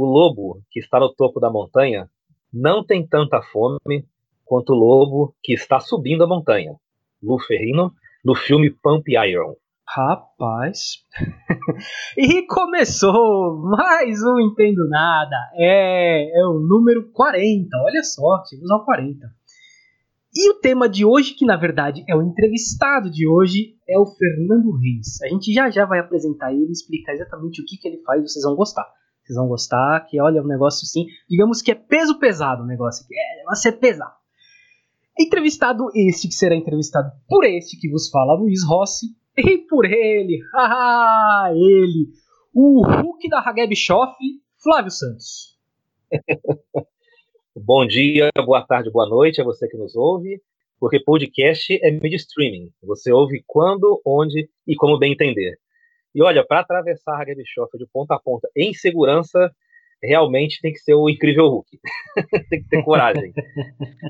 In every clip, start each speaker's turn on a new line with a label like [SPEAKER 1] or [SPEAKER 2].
[SPEAKER 1] o lobo que está no topo da montanha não tem tanta fome quanto o lobo que está subindo a montanha. Lu Ferrino, no filme Pump Iron.
[SPEAKER 2] Rapaz. e começou mais um Entendo Nada. É, é o número 40. Olha só, chegamos ao 40. E o tema de hoje, que na verdade é o entrevistado de hoje, é o Fernando Reis. A gente já já vai apresentar ele explicar exatamente o que, que ele faz, vocês vão gostar. Vocês vão gostar, que olha, é um negócio assim, digamos que é peso pesado o negócio aqui. É, vai ser pesado. Entrevistado este, que será entrevistado por este que vos fala, Luiz Rossi, e por ele, haha, ele, o Hulk da Hageb Schoff, Flávio Santos.
[SPEAKER 1] Bom dia, boa tarde, boa noite a você que nos ouve, porque podcast é mídia streaming. Você ouve quando, onde e como bem entender. E olha, para atravessar a Hageb Schoff de ponta a ponta em segurança, realmente tem que ser o incrível Hulk. tem que ter coragem.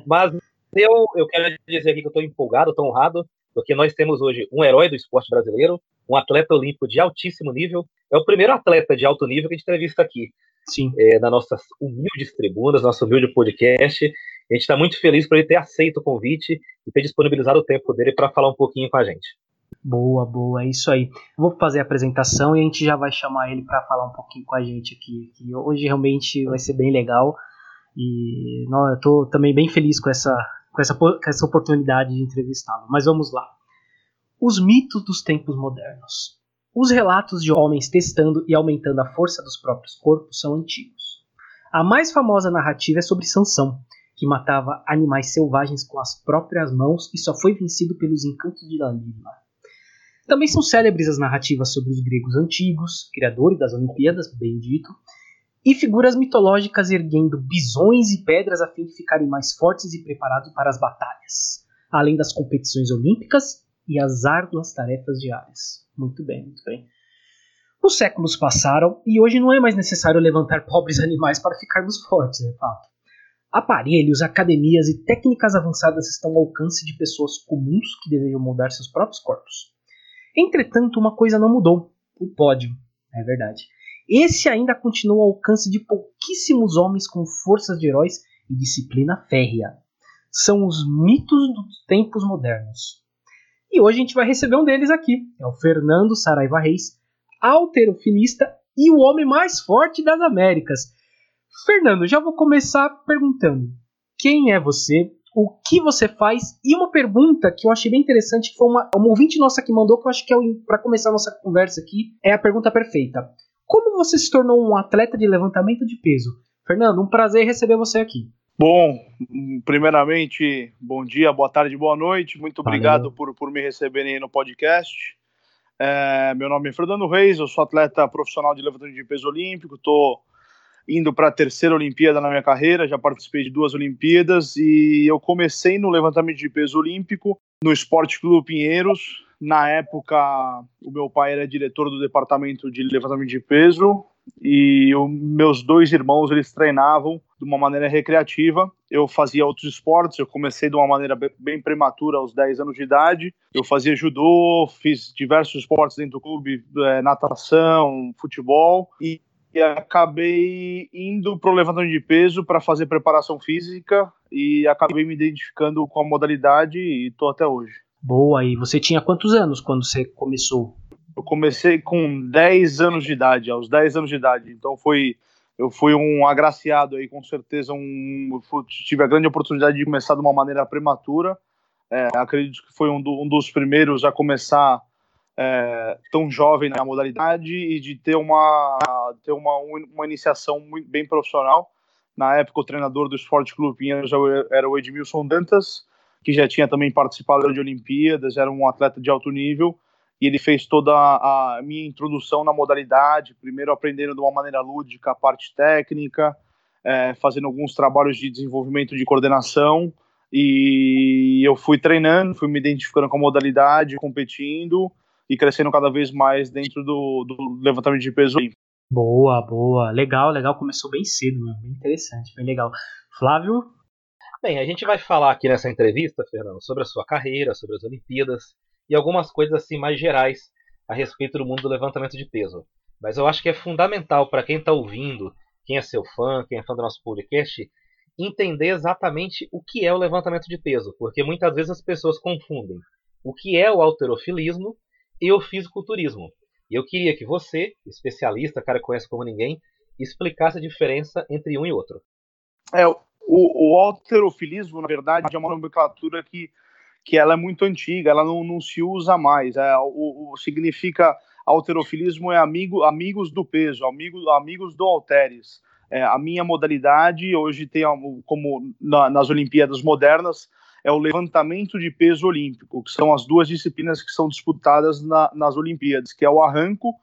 [SPEAKER 1] Mas eu, eu quero dizer aqui que eu estou empolgado, estou honrado porque nós temos hoje um herói do esporte brasileiro, um atleta olímpico de altíssimo nível. É o primeiro atleta de alto nível que a gente entrevista aqui. Sim. É, na nossas humildes tribunas, nosso humilde podcast. A gente está muito feliz por ele ter aceito o convite e ter disponibilizado o tempo dele para falar um pouquinho com a gente.
[SPEAKER 2] Boa, boa, é isso aí. Vou fazer a apresentação e a gente já vai chamar ele para falar um pouquinho com a gente aqui. Que hoje realmente vai ser bem legal. E não, eu estou também bem feliz com essa, com essa, com essa oportunidade de entrevistá-lo. Mas vamos lá. Os mitos dos tempos modernos. Os relatos de homens testando e aumentando a força dos próprios corpos são antigos. A mais famosa narrativa é sobre Sansão, que matava animais selvagens com as próprias mãos e só foi vencido pelos encantos de Dalila. Também são célebres as narrativas sobre os gregos antigos, criadores das Olimpíadas, bem dito, e figuras mitológicas erguendo bisões e pedras a fim de ficarem mais fortes e preparados para as batalhas, além das competições olímpicas e as árduas tarefas diárias. Muito bem, muito bem. Os séculos passaram e hoje não é mais necessário levantar pobres animais para ficarmos fortes, é fato. Aparelhos, academias e técnicas avançadas estão ao alcance de pessoas comuns que desejam moldar seus próprios corpos. Entretanto, uma coisa não mudou: o pódio. É verdade. Esse ainda continua ao alcance de pouquíssimos homens com forças de heróis e disciplina férrea. São os mitos dos tempos modernos. E hoje a gente vai receber um deles aqui. É o Fernando Saraiva Reis, alterofilista e o homem mais forte das Américas. Fernando, já vou começar perguntando: quem é você? O que você faz? E uma pergunta que eu achei bem interessante, que foi uma, uma ouvinte nossa que mandou, que eu acho que é para começar a nossa conversa aqui, é a pergunta perfeita. Como você se tornou um atleta de levantamento de peso? Fernando, um prazer receber você aqui.
[SPEAKER 3] Bom, primeiramente, bom dia, boa tarde, boa noite. Muito obrigado por, por me receberem no podcast. É, meu nome é Fernando Reis, eu sou atleta profissional de levantamento de peso olímpico. Estou indo para a terceira Olimpíada na minha carreira, já participei de duas Olimpíadas e eu comecei no levantamento de peso olímpico no Esporte Clube Pinheiros, na época, o meu pai era diretor do departamento de levantamento de peso e os meus dois irmãos eles treinavam de uma maneira recreativa. Eu fazia outros esportes, eu comecei de uma maneira bem prematura aos 10 anos de idade. Eu fazia judô, fiz diversos esportes dentro do clube, é, natação, futebol e e acabei indo para o levantamento de peso para fazer preparação física e acabei me identificando com a modalidade e estou até hoje.
[SPEAKER 2] Boa, e você tinha quantos anos quando você começou?
[SPEAKER 3] Eu comecei com 10 anos de idade, aos 10 anos de idade. Então foi eu fui um agraciado aí, com certeza um tive a grande oportunidade de começar de uma maneira prematura. É, acredito que foi um, do, um, dos primeiros a começar é, tão jovem na modalidade e de ter uma ter uma, uma iniciação muito bem profissional. Na época o treinador do Esporte Clube Pinheiros era o Edmilson Dantas que já tinha também participado de Olimpíadas, era um atleta de alto nível, e ele fez toda a minha introdução na modalidade, primeiro aprendendo de uma maneira lúdica a parte técnica, é, fazendo alguns trabalhos de desenvolvimento de coordenação, e eu fui treinando, fui me identificando com a modalidade, competindo e crescendo cada vez mais dentro do, do levantamento de peso
[SPEAKER 2] Boa, boa. Legal, legal. Começou bem cedo, meu. bem interessante, bem legal. Flávio,
[SPEAKER 1] Bem, a gente vai falar aqui nessa entrevista, Fernando, sobre a sua carreira, sobre as Olimpíadas e algumas coisas assim mais gerais a respeito do mundo do levantamento de peso. Mas eu acho que é fundamental para quem está ouvindo, quem é seu fã, quem é fã do nosso podcast, entender exatamente o que é o levantamento de peso, porque muitas vezes as pessoas confundem o que é o alterofilismo e fisiculturismo. E eu queria que você, especialista, cara que conhece como ninguém, explicasse a diferença entre um e outro.
[SPEAKER 3] É, o, o alterofilismo, na verdade, é uma nomenclatura que, que ela é muito antiga, ela não, não se usa mais. É, o, o significa alterofilismo é amigo, amigos do peso, amigos, amigos do halteres. É, a minha modalidade hoje tem como na, nas Olimpíadas modernas é o levantamento de peso olímpico, que são as duas disciplinas que são disputadas na, nas Olimpíadas, que é o arranco,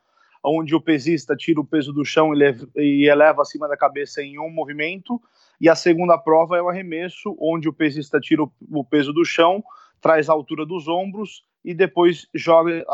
[SPEAKER 3] onde o pesista tira o peso do chão e, leva, e eleva acima da cabeça em um movimento, e a segunda prova é o arremesso, onde o pesista tira o, o peso do chão, traz a altura dos ombros e depois joga,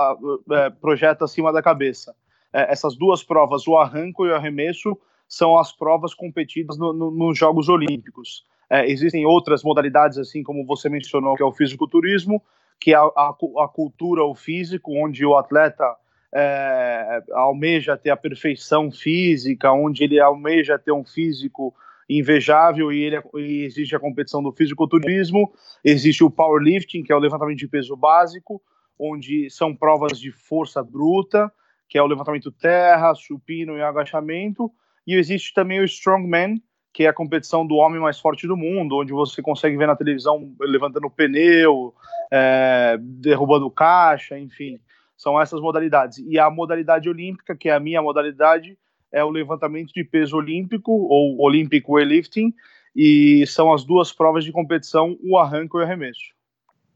[SPEAKER 3] é, projeta acima da cabeça. É, essas duas provas, o arranco e o arremesso, são as provas competidas no, no, nos Jogos Olímpicos. É, existem outras modalidades, assim como você mencionou, que é o fisiculturismo, que é a, a, a cultura, o físico, onde o atleta é, almeja ter a perfeição física, onde ele almeja ter um físico invejável e, ele, e existe a competição do fisiculturismo, existe o powerlifting, que é o levantamento de peso básico, onde são provas de força bruta, que é o levantamento terra, supino e agachamento, e existe também o strongman, que é a competição do homem mais forte do mundo, onde você consegue ver na televisão levantando pneu, é, derrubando caixa, enfim, são essas modalidades. E a modalidade olímpica, que é a minha modalidade, é o levantamento de peso olímpico, ou Olympic Weightlifting, e são as duas provas de competição, o arranco e o arremesso.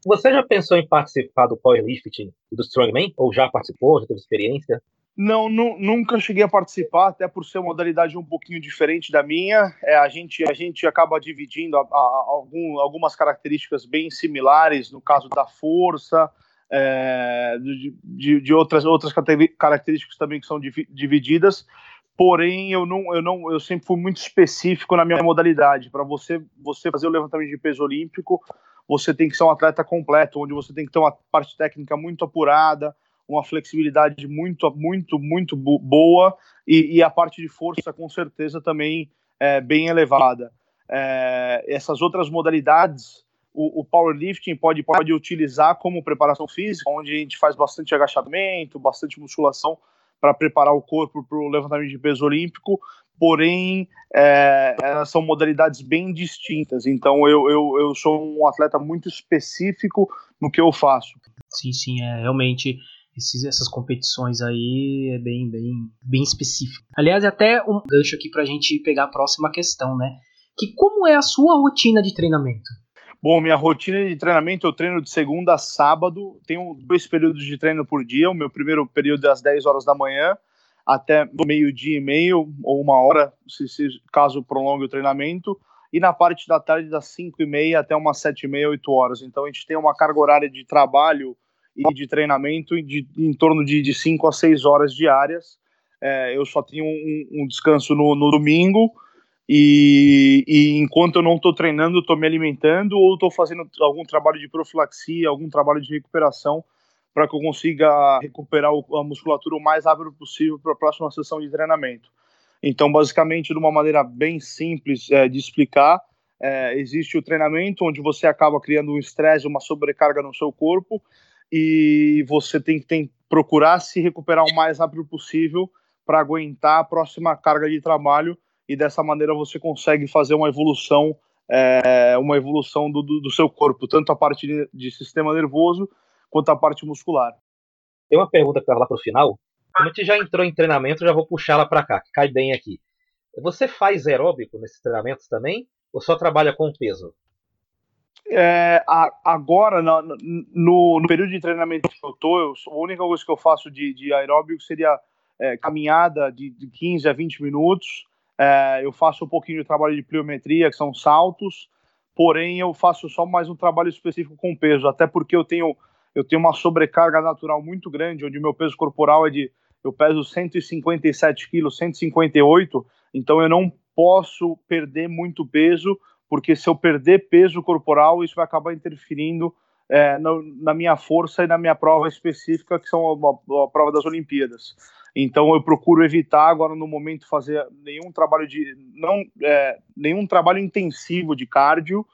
[SPEAKER 1] Você já pensou em participar do powerlifting e do strongman? Ou já participou, já teve experiência?
[SPEAKER 3] Não, nu, nunca cheguei a participar, até por ser uma modalidade um pouquinho diferente da minha. É, a, gente, a gente acaba dividindo a, a, algum, algumas características bem similares, no caso da força, é, de, de, de, outras, outras características também que são divididas. Porém, eu não, eu não, eu sempre fui muito específico na minha modalidade. Para você, você fazer o levantamento de peso olímpico, você tem que ser um atleta completo, onde você tem que ter uma parte técnica muito apurada, uma flexibilidade muito, muito, muito boa e, e a parte de força, com certeza, também é bem elevada. É, essas outras modalidades, o, o, powerlifting pode, pode utilizar como preparação física, onde a gente faz bastante agachamento, bastante musculação para preparar o corpo para o levantamento de peso olímpico, porém é, elas são modalidades bem distintas. Então eu, eu, eu sou um atleta muito específico no que eu faço.
[SPEAKER 2] Sim, sim, é realmente esses, essas competições aí é bem, bem, bem específico. Aliás, até um gancho aqui para a gente pegar a próxima questão, né? Que como é a sua rotina de treinamento?
[SPEAKER 3] Bom, minha rotina de treinamento, eu treino de segunda a sábado, tenho dois períodos de treino por dia. O meu primeiro período é às 10 horas da manhã até meio-dia e meio, ou uma hora, se, se, caso prolongue o treinamento. E na parte da tarde, das 5 e meia até umas 7 e meia, 8 horas. Então a gente tem uma carga horária de trabalho e de treinamento de, em torno de, de 5 a 6 horas diárias. É, eu só tenho um, um descanso no, no domingo e, e, enquanto eu não estou treinando, estou me alimentando ou estou fazendo algum trabalho de profilaxia, algum trabalho de recuperação para que eu consiga recuperar a musculatura o mais rápido possível para a próxima sessão de treinamento. Então, basicamente, de uma maneira bem simples é, de explicar, é, existe o treinamento onde você acaba criando um estresse, uma sobrecarga no seu corpo e você tem que tem, procurar se recuperar o mais rápido possível para aguentar a próxima carga de trabalho e dessa maneira você consegue fazer uma evolução é, uma evolução do, do, do, seu corpo, tanto a parte de, de, sistema nervoso quanto a parte muscular.
[SPEAKER 1] Tem uma pergunta para lá para o final. Como a gente já entrou em treinamento, já vou puxá-la para cá, que cai bem aqui. Você faz aeróbico nesses treinamentos também? Ou só trabalha com peso?
[SPEAKER 3] É, a, agora, no, no, no, período de treinamento que eu tô, a única coisa que eu faço de, de aeróbico seria é, caminhada de, de 15 a 20 minutos. É, eu faço um pouquinho de trabalho de pliometria, que são saltos, porém eu faço só mais um trabalho específico com peso, até porque eu tenho, eu tenho uma sobrecarga natural muito grande, onde meu peso corporal é de, eu peso 157 quilos, 158, então eu não posso perder muito peso porque se eu perder peso corporal, isso vai acabar interferindo é, no, na minha força e na minha prova específica, que são a, a, prova das Olimpíadas. Então eu procuro evitar agora no momento fazer nenhum trabalho de não é, nenhum trabalho intensivo de cardio,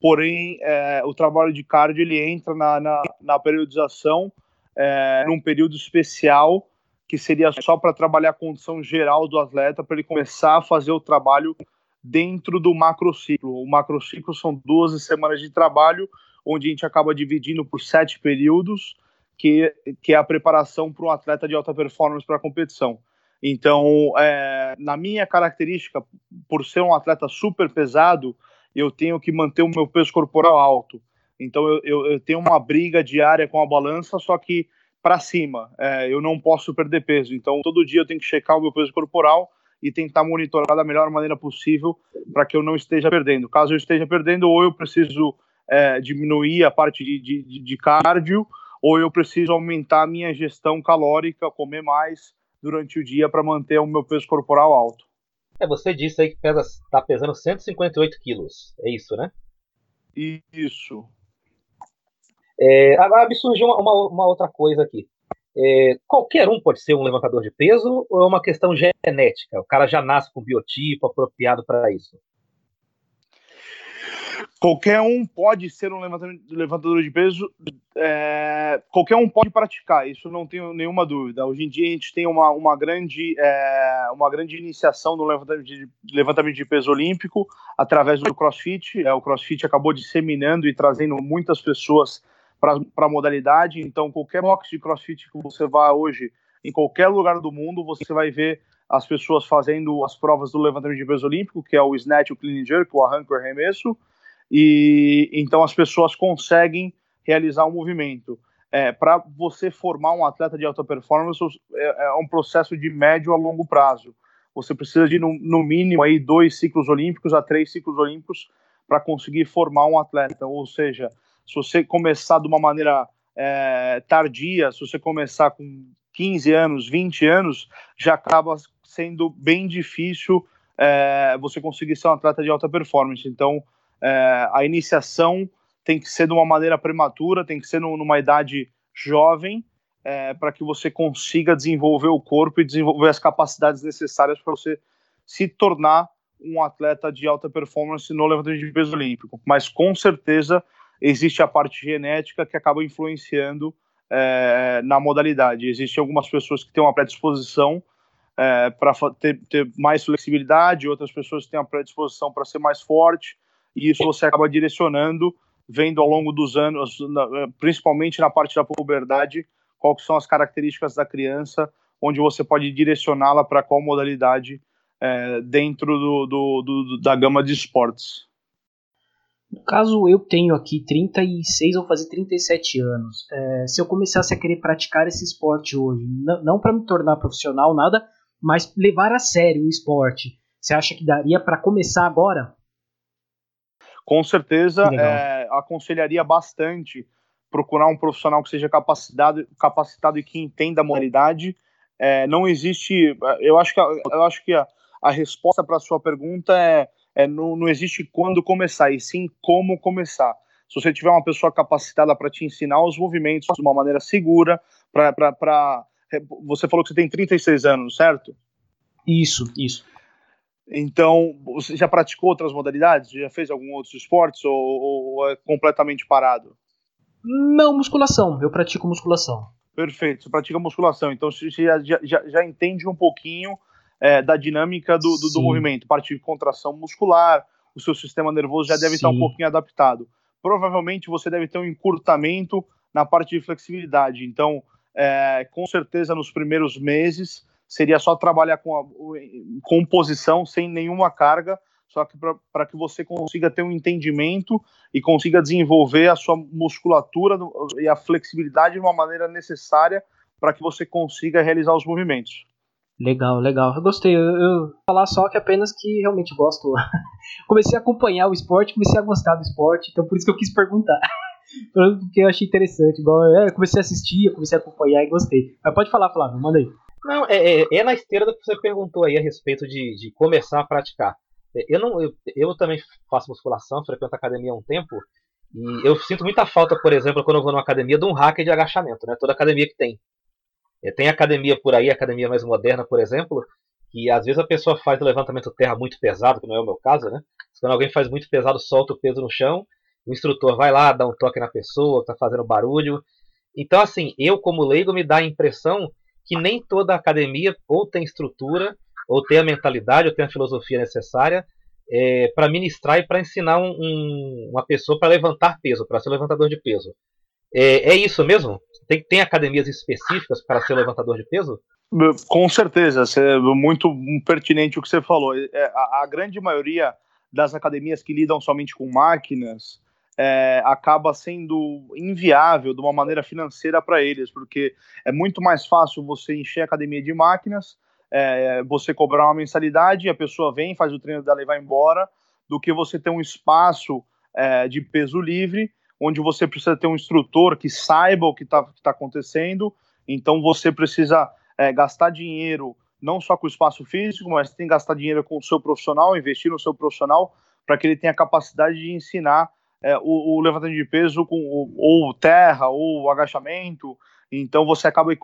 [SPEAKER 3] porém é, o trabalho de cardio ele entra na, na, na periodização é, num período especial que seria só para trabalhar a condição geral do atleta para ele começar a fazer o trabalho dentro do macrociclo. O macrociclo são 12 semanas de trabalho, onde a gente acaba dividindo por sete períodos, que, que é a preparação para um atleta de alta performance para a competição. Então, é, na minha característica, por ser um atleta super pesado, eu tenho que manter o meu peso corporal alto. Então, eu, eu, eu tenho uma briga diária com a balança, só que para cima. É, eu não posso perder peso. Então, todo dia eu tenho que checar o meu peso corporal e tentar monitorar da melhor maneira possível para que eu não esteja perdendo. Caso eu esteja perdendo, ou eu preciso é, diminuir a parte de, de, de cardio, ou eu preciso aumentar a minha gestão calórica, comer mais durante o dia para manter o meu peso corporal alto.
[SPEAKER 1] É, você disse aí que está pesando 158 quilos, é isso, né?
[SPEAKER 3] Isso.
[SPEAKER 1] É, agora me surgiu uma, uma, uma outra coisa aqui. É, qualquer um pode ser um levantador de peso ou é uma questão genética? O cara já nasce com biotipo apropriado para isso?
[SPEAKER 3] Qualquer um pode ser um levantador de peso, é, qualquer um pode praticar, isso não tenho nenhuma dúvida. Hoje em dia a gente tem uma, uma, grande, é, uma grande iniciação no levantamento de, levantamento de peso olímpico através do crossfit. É, o crossfit acabou disseminando e trazendo muitas pessoas para a modalidade. Então, qualquer box de crossfit que você vá hoje, em qualquer lugar do mundo, você vai ver as pessoas fazendo as provas do levantamento de peso olímpico, que é o snatch, o clean jerk, o arranque, o arremesso e então as pessoas conseguem realizar o um movimento. É, para você formar um atleta de alta performance é, é, um processo de médio a longo prazo. Você precisa de no, no mínimo aí dois ciclos olímpicos a três ciclos olímpicos para conseguir formar um atleta. Ou seja, se você começar de uma maneira é, tardia, se você começar com 15 anos, 20 anos, já acaba sendo bem difícil é, você conseguir ser um atleta de alta performance. Então, é, a iniciação tem que ser de uma maneira prematura, tem que ser numa idade jovem, é, para que você consiga desenvolver o corpo e desenvolver as capacidades necessárias para você se tornar um atleta de alta performance no levantamento de peso olímpico. Mas com certeza existe a parte genética que acaba influenciando é, na modalidade. Existem algumas pessoas que têm uma predisposição é, para ter, ter, mais flexibilidade, outras pessoas têm uma predisposição para ser mais forte, e isso você acaba direcionando, vendo ao longo dos anos, principalmente na parte da puberdade, quais são as características da criança, onde você pode direcioná-la para qual modalidade é, dentro do, do, do, da gama de esportes.
[SPEAKER 2] No caso, eu tenho aqui 36 ou fazer 37 anos. É, se eu começasse a querer praticar esse esporte hoje, não, não para me tornar profissional, nada, mas levar a sério o esporte, você acha que daria para começar agora?
[SPEAKER 3] com certeza é, aconselharia bastante procurar um profissional que seja capacitado, capacitado e que entenda a modalidade. É, não existe, eu acho que, eu acho que a, a resposta para a sua pergunta é, é não, não existe quando começar, e sim como começar. Se você tiver uma pessoa capacitada para te ensinar os movimentos de uma maneira segura, para. Você falou que você tem 36 anos, certo?
[SPEAKER 2] Isso, isso.
[SPEAKER 3] Então, você já praticou outras modalidades? Já fez algum outro esporte ou, ou, é completamente parado?
[SPEAKER 2] Não, musculação. Eu pratico musculação.
[SPEAKER 3] Perfeito, você pratica musculação. Então, você já, já, já entende um pouquinho é, da dinâmica do, do, do, movimento. Parte de contração muscular, o seu sistema nervoso já deve Sim. estar um pouquinho adaptado. Provavelmente você deve ter um encurtamento na parte de flexibilidade. Então, é, com certeza, nos primeiros meses seria só trabalhar com a composição sem nenhuma carga, só que para que você consiga ter um entendimento e consiga desenvolver a sua musculatura e a flexibilidade de uma maneira necessária para que você consiga realizar os movimentos.
[SPEAKER 2] Legal, legal. Eu gostei. Eu, eu falar só que apenas que realmente gosto. comecei a acompanhar o esporte, comecei a gostar do esporte, então por isso que eu quis perguntar. Porque eu achei interessante. Igual, é, comecei a assistir, comecei a acompanhar e gostei. Mas pode falar, Flávio, manda aí.
[SPEAKER 1] Não, é, é, é, na esteira do que você perguntou aí a respeito de, de começar a praticar. É, eu, não, eu, eu também faço musculação, frequento academia há um tempo, e eu sinto muita falta, por exemplo, quando eu vou numa academia, de um hacker de agachamento, né? Toda academia que tem. É, tem academia por aí, academia mais moderna, por exemplo, que às vezes a pessoa faz o levantamento terra muito pesado, que não é o meu caso, né? Quando alguém faz muito pesado, solta o peso no chão, o instrutor vai lá, dá um toque na pessoa, está fazendo barulho. Então, assim, eu como leigo me dá a impressão que nem toda academia ou tem estrutura, ou tem a mentalidade, ou tem a filosofia necessária é, para ministrar e para ensinar um, um, uma pessoa para levantar peso, para ser levantador de peso. É, é isso mesmo? Tem, tem academias específicas para ser levantador de peso?
[SPEAKER 3] Com certeza, é muito pertinente o que você falou. É, a, a grande maioria das academias que lidam somente com máquinas é, acaba sendo inviável de uma maneira financeira para eles, porque é muito mais fácil você encher a academia de máquinas, é, você cobrar uma mensalidade, a pessoa vem, faz o treino dela e vai embora, do que você ter um espaço é, de peso livre, onde você precisa ter um instrutor que saiba o que está tá acontecendo, então você precisa é, gastar dinheiro não só com o espaço físico, mas tem que gastar dinheiro com o seu profissional, investir no seu profissional, para que ele tenha capacidade de ensinar é, o, o, levantamento de peso com ou terra ou agachamento. Então você acaba é,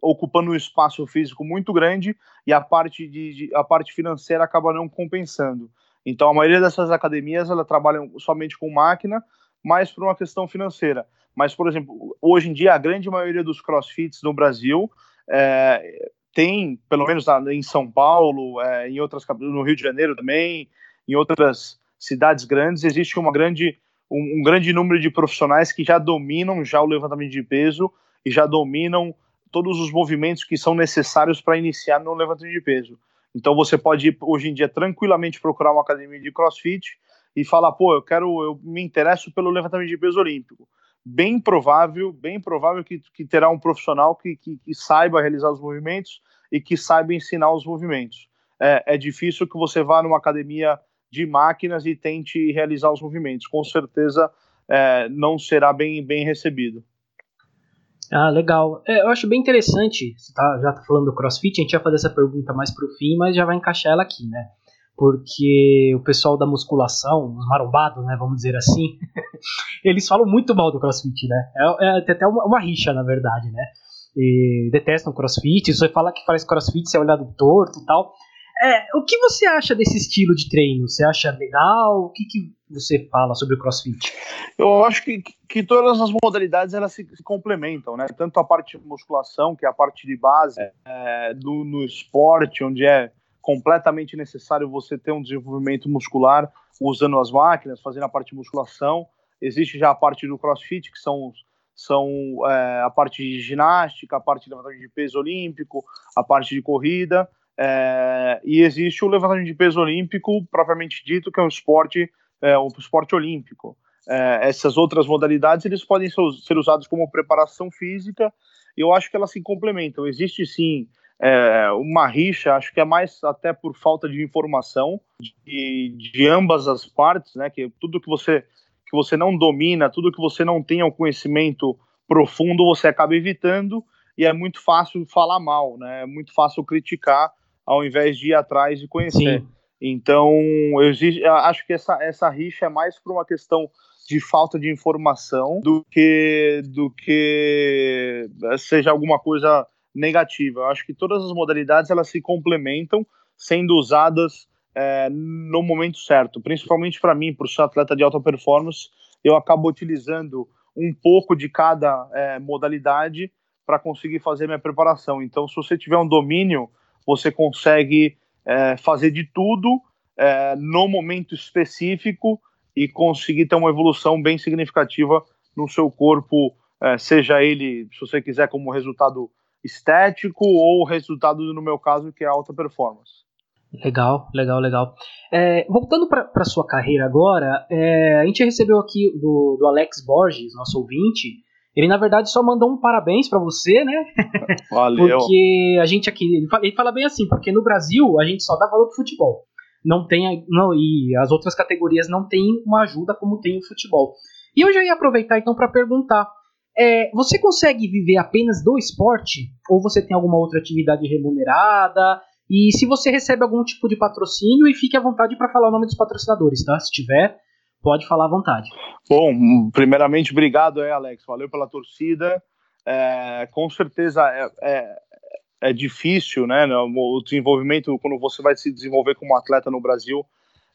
[SPEAKER 3] ocupando um espaço físico muito grande e a parte, de, de, a parte financeira acaba não compensando. Então a maioria dessas academias ela trabalham somente com máquina, mas por uma questão financeira. Mas, por exemplo, hoje em dia a grande maioria dos crossfits no Brasil é, tem, pelo menos em São Paulo, é, em outras no Rio de Janeiro também, em outras cidades grandes, existe uma grande, um, um, grande número de profissionais que já dominam já o levantamento de peso e já dominam todos os movimentos que são necessários para iniciar no levantamento de peso. Então você pode hoje em dia tranquilamente procurar uma academia de CrossFit e falar, pô, eu quero, eu me interesso pelo levantamento de peso olímpico. Bem provável, bem provável que, que terá um profissional que, que, que saiba realizar os movimentos e que saiba ensinar os movimentos. É, é difícil que você vá numa academia de máquinas e tente realizar os movimentos. Com certeza é, não será bem, bem recebido.
[SPEAKER 2] Ah, legal. É, eu acho bem interessante, você tá, já tá falando do CrossFit, a gente vai fazer essa pergunta mais pro fim, mas já vai encaixar ela aqui, né? Porque o pessoal da musculação, os marombados, né, vamos dizer assim, eles falam muito mal do CrossFit, né? É, é até uma, uma rixa, na verdade, né? E detestam CrossFit, você fala que faz CrossFit, você é olhado torto e tal. É, o que você acha desse estilo de treino? Você acha legal? O que, que você fala sobre o CrossFit?
[SPEAKER 3] Eu acho que, que todas as modalidades elas se, se complementam, né? Tanto a parte de musculação, que é a parte de base é, do, no esporte, onde é completamente necessário você ter um desenvolvimento muscular usando as máquinas, fazendo a parte de musculação. Existe já a parte do CrossFit, que são são é, a parte de ginástica, a parte de levantamento de peso olímpico, a parte de corrida, é, e existe o levantamento de peso olímpico propriamente dito, que é um esporte, é, um esporte olímpico. É, essas outras modalidades eles podem ser usados como preparação física. Eu acho que elas se complementam. Existe sim é, uma rixa, acho que é mais até por falta de informação de, de ambas as partes, né? Que tudo que você que você não domina, tudo que você não tem o conhecimento profundo, você acaba evitando e é muito fácil falar mal, né? É muito fácil criticar ao invés de ir atrás e conhecer. Sim. Então, eu, acho que essa, essa rixa é mais por uma questão de falta de informação do que do que seja alguma coisa negativa. Eu acho que todas as modalidades elas se complementam, sendo usadas é, no momento certo. Principalmente para mim, por ser atleta de alta performance, eu acabo utilizando um pouco de cada é, modalidade para conseguir fazer minha preparação. Então, se você tiver um domínio você consegue é, fazer de tudo é, no momento específico e conseguir ter uma evolução bem significativa no seu corpo, é, seja ele, se você quiser, como resultado estético ou resultado, no meu caso, que é alta performance.
[SPEAKER 2] Legal, legal, legal. É, voltando para a sua carreira agora, é, a gente recebeu aqui do, do Alex Borges, nosso ouvinte, ele, na verdade, só mandou um parabéns para você, né?
[SPEAKER 3] Valeu.
[SPEAKER 2] porque a gente aqui. Ele fala, ele fala, bem assim, porque no Brasil a gente só dá valor pro futebol. Não tem. Não, e as outras categorias não tem uma ajuda como tem o futebol. E eu já ia aproveitar então para perguntar. É, você consegue viver apenas do esporte? Ou você tem alguma outra atividade remunerada? E se você recebe algum tipo de patrocínio, e fique à vontade para falar o nome dos patrocinadores, tá? Se tiver, Pode falar à vontade.
[SPEAKER 3] Bom, primeiramente, obrigado aí, Alex. Valeu pela torcida. é, com certeza é, é, é, difícil, né? O desenvolvimento, quando você vai se desenvolver como atleta no Brasil,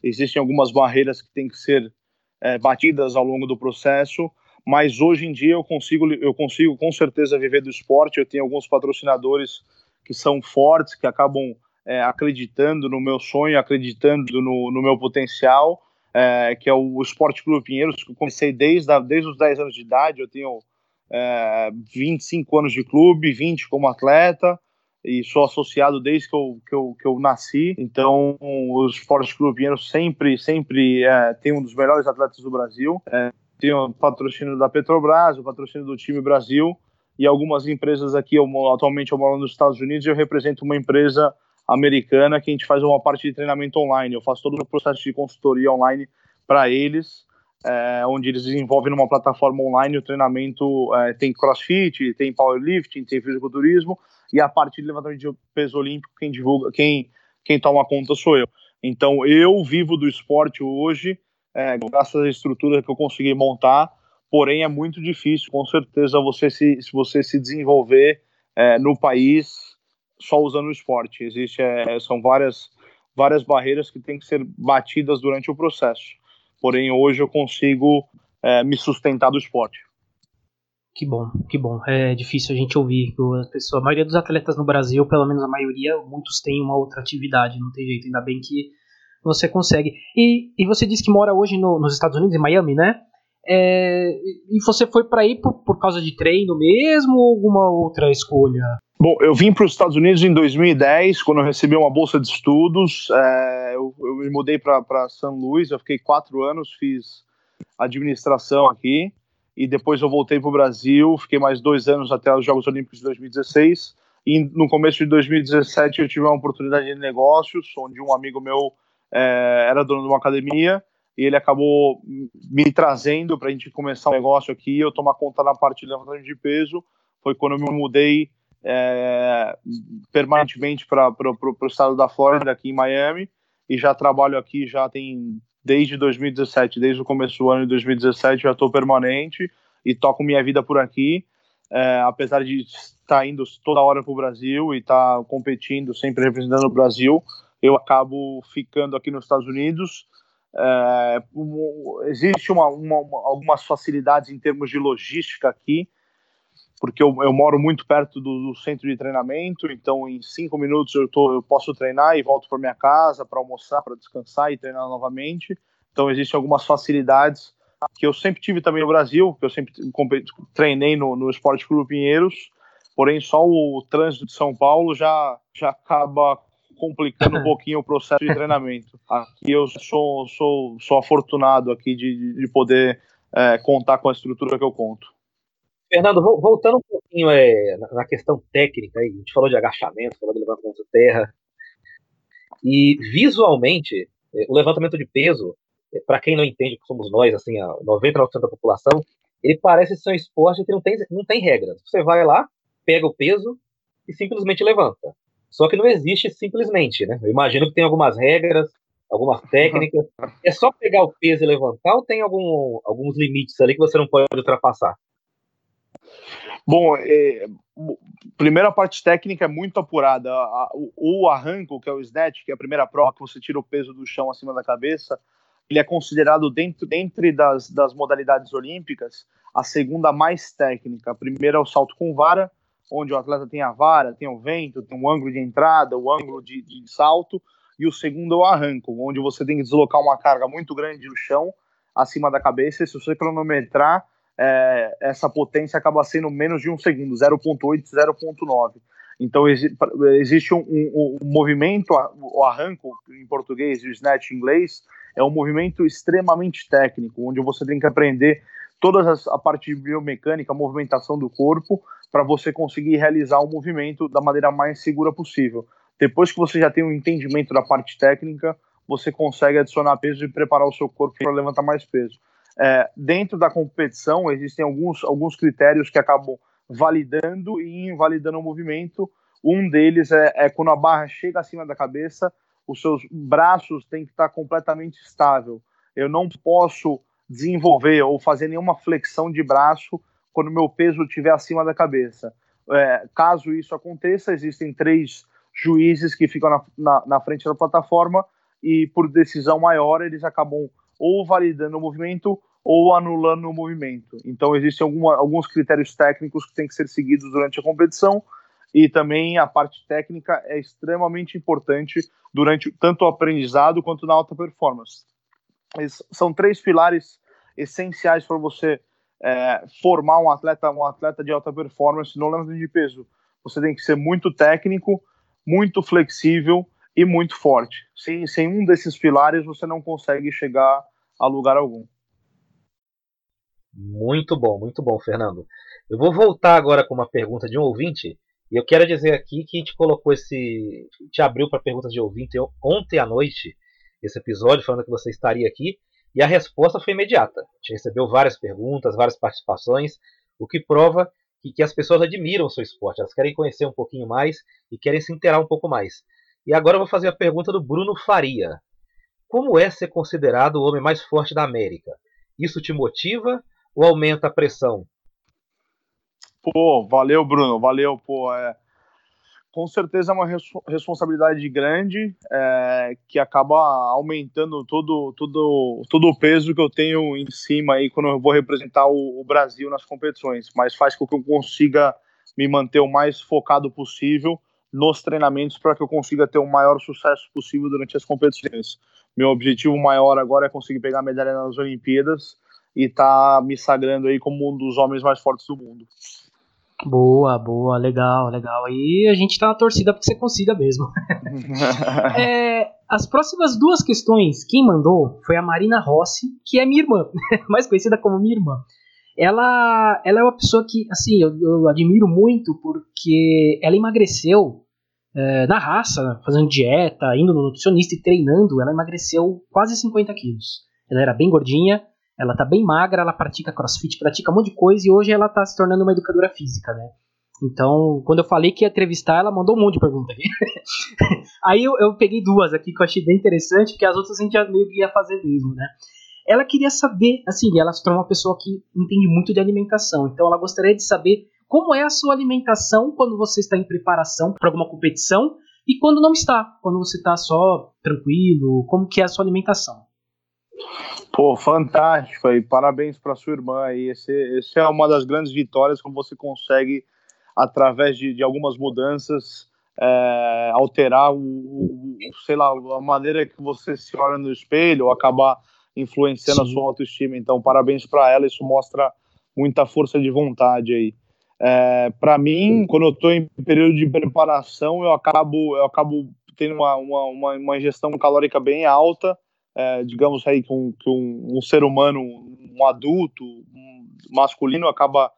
[SPEAKER 3] existem algumas barreiras que têm que ser é, batidas ao longo do processo, mas hoje em dia eu consigo, eu consigo com certeza viver do esporte. Eu tenho alguns patrocinadores que são fortes, que acabam é, acreditando no meu sonho, acreditando no, no meu potencial, é, que é o Esporte Clube Pinheiros, que eu comecei desde, a, desde os 10 anos de idade. Eu tenho é, 25 anos de clube, 20 como atleta e sou associado desde que eu, que eu, que eu nasci. Então, o Esporte Clube Pinheiros sempre, sempre é, tem um dos melhores atletas do Brasil. Tem o patrocínio da Petrobras, o patrocínio do time Brasil e algumas empresas aqui. Eu, atualmente eu moro nos Estados Unidos e eu represento uma empresa americana que a gente faz uma parte de treinamento online. Eu faço todo o processo de consultoria online para eles, é, onde eles desenvolvem numa plataforma online o treinamento. É, tem crossfit, tem powerlifting, tem fisiculturismo e a parte de levantamento de peso olímpico, quem divulga, quem, quem toma conta sou eu. Então eu vivo do esporte hoje, é, graças à estrutura que eu consegui montar. Porém, é muito difícil, com certeza, você se, se você se desenvolver é, no país só usando o esporte. Existe, é, são várias, várias barreiras que têm que ser batidas durante o processo. Porém, hoje eu consigo é, me sustentar do esporte.
[SPEAKER 2] Que bom, que bom. É difícil a gente ouvir a pessoa, a maioria dos atletas no Brasil, pelo menos a maioria, muitos têm uma outra atividade, não tem jeito. Ainda bem que você consegue. E, e você disse que mora hoje no, nos Estados Unidos, em Miami, né? É, e você foi para aí por, por causa de treino mesmo ou alguma outra escolha?
[SPEAKER 3] Bom, eu vim para os Estados Unidos em 2010, quando eu recebi uma bolsa de estudos. É, eu, eu, me mudei para São Luís, eu fiquei quatro anos, fiz administração aqui, e depois eu voltei para o Brasil, fiquei mais dois anos até os Jogos Olímpicos de 2016. E no começo de 2017 eu tive uma oportunidade de negócios, onde um amigo meu é, era dono de uma academia, e ele acabou me trazendo para a gente começar um negócio aqui, eu tomar conta na parte de levantamento de peso. Foi quando eu me mudei é, permanentemente para o estado da Flórida, aqui em Miami, e já trabalho aqui já tem desde 2017, desde o começo do ano de 2017, já estou permanente e toco minha vida por aqui, é, apesar de estar indo toda hora para o Brasil e estar tá competindo, sempre representando o Brasil, eu acabo ficando aqui nos Estados Unidos. É, existe uma, uma, algumas facilidades em termos de logística aqui, porque eu, eu moro muito perto do, do, centro de treinamento, então em cinco minutos eu, tô, eu posso treinar e volto para minha casa para almoçar, para descansar e treinar novamente. Então existem algumas facilidades que eu sempre tive também no Brasil, que eu sempre treinei no, no Esporte Clube Pinheiros, porém só o trânsito de São Paulo já, já acaba complicando um pouquinho o processo de treinamento. Aqui eu sou, sou, sou afortunado aqui de, de poder é, contar com a estrutura que eu conto.
[SPEAKER 1] Fernando, voltando um pouquinho é, na questão técnica, a gente falou de agachamento, falou de levantamento de terra, e visualmente, é, o levantamento de peso, é, para quem não entende que somos nós, assim, a 99% da população, ele parece ser um esporte que não tem, não tem regras. Você vai lá, pega o peso e simplesmente levanta. Só que não existe simplesmente, né? Eu imagino que tem algumas regras, algumas técnicas. É só pegar o peso e levantar ou tem algum, alguns limites ali que você não pode ultrapassar?
[SPEAKER 3] Bom, é, primeira parte técnica é muito apurada. O, arranco, que é o snatch, que é a primeira prova que você tira o peso do chão acima da cabeça, ele é considerado dentro, dentro das, das modalidades olímpicas a segunda mais técnica. A primeira é o salto com vara, onde o atleta tem a vara, tem o vento, tem o ângulo de entrada, o ângulo de, de salto, e o segundo é o arranco, onde você tem que deslocar uma carga muito grande no chão, acima da cabeça, e se você cronometrar, é, essa potência acaba sendo menos de um segundo, 0.8, 0.9. Então existe um, um, um, movimento, o arranco em português e o snatch em inglês, é um movimento extremamente técnico, onde você tem que aprender toda a parte de biomecânica, a movimentação do corpo, para você conseguir realizar o movimento da maneira mais segura possível. Depois que você já tem um entendimento da parte técnica, você consegue adicionar peso e preparar o seu corpo para levantar mais peso. É, dentro da competição, existem alguns, alguns critérios que acabam validando e invalidando o movimento. Um deles é, é quando a barra chega acima da cabeça, os seus braços têm que estar completamente estável. Eu não posso desenvolver ou fazer nenhuma flexão de braço quando meu peso estiver acima da cabeça. É, caso isso aconteça, existem três juízes que ficam na, na, na, frente da plataforma e, por decisão maior, eles acabam ou validando o movimento ou anulando o movimento. Então, existem alguma, alguns critérios técnicos que têm que ser seguidos durante a competição e também a parte técnica é extremamente importante durante tanto o aprendizado quanto na alta performance. São três pilares essenciais para você é, formar um atleta, um atleta de alta performance no levantamento de peso. Você tem que ser muito técnico, muito flexível e muito forte. Sem, sem um desses pilares, você não consegue chegar a lugar algum.
[SPEAKER 1] Muito bom, muito bom, Fernando. Eu vou voltar agora com uma pergunta de um ouvinte. E eu quero dizer aqui que a gente colocou esse. Gente abriu para perguntas de ouvinte ontem à noite, esse episódio, falando que você estaria aqui. E a resposta foi imediata. A gente recebeu várias perguntas, várias participações, o que prova que, que as pessoas admiram o seu esporte. Elas querem conhecer um pouquinho mais e querem se inteirar um pouco mais. E agora eu vou fazer a pergunta do Bruno Faria. Como é ser considerado o homem mais forte da América? Isso te motiva ou aumenta a pressão?
[SPEAKER 3] Pô, valeu, Bruno, valeu, pô. É, com certeza é uma res responsabilidade grande é, que acaba aumentando todo, todo, todo o peso que eu tenho em cima aí quando eu vou representar o, o Brasil nas competições, mas faz com que eu consiga me manter o mais focado possível nos treinamentos para que eu consiga ter o maior sucesso possível durante as competições. Meu objetivo maior agora é conseguir pegar a medalha nas Olimpíadas e tá me sagrando aí como um dos homens mais fortes do mundo.
[SPEAKER 2] Boa, boa, legal, legal. E a gente tá na torcida porque você consiga mesmo. é, as próximas duas questões, quem mandou foi a Marina Rossi, que é minha irmã, mais conhecida como minha irmã. Ela, ela é uma pessoa que, assim, eu, eu admiro muito porque ela emagreceu é, na raça, fazendo dieta, indo no nutricionista e treinando. Ela emagreceu quase 50 quilos. Ela era bem gordinha, ela tá bem magra, ela pratica crossfit, pratica um monte de coisa e hoje ela tá se tornando uma educadora física, né? Então, quando eu falei que ia entrevistar, ela mandou um monte de pergunta aqui. Aí eu, eu, peguei duas aqui que eu achei bem interessante, porque as outras a gente já meio que ia fazer mesmo, né? Ela queria saber, assim, ela se tornou uma pessoa que entende muito de alimentação, então ela gostaria de saber como é a sua alimentação quando você está em preparação para alguma competição e quando não está, quando você está só tranquilo, como que é a sua alimentação.
[SPEAKER 3] Pô, fantástico aí, parabéns para sua irmã aí. Esse, esse é uma das grandes vitórias como você consegue, através de, de algumas mudanças, é, alterar o, o, sei lá, a maneira que você se olha no espelho, ou acabar influenciando Sim. a sua autoestima. Então, parabéns para ela, isso mostra muita força de vontade aí. É, para mim, quando eu estou em período de preparação, eu acabo, eu acabo tendo uma, uma, uma, uma ingestão calórica bem alta é, digamos aí, que, um, que um, um, ser humano, um adulto, um masculino, acaba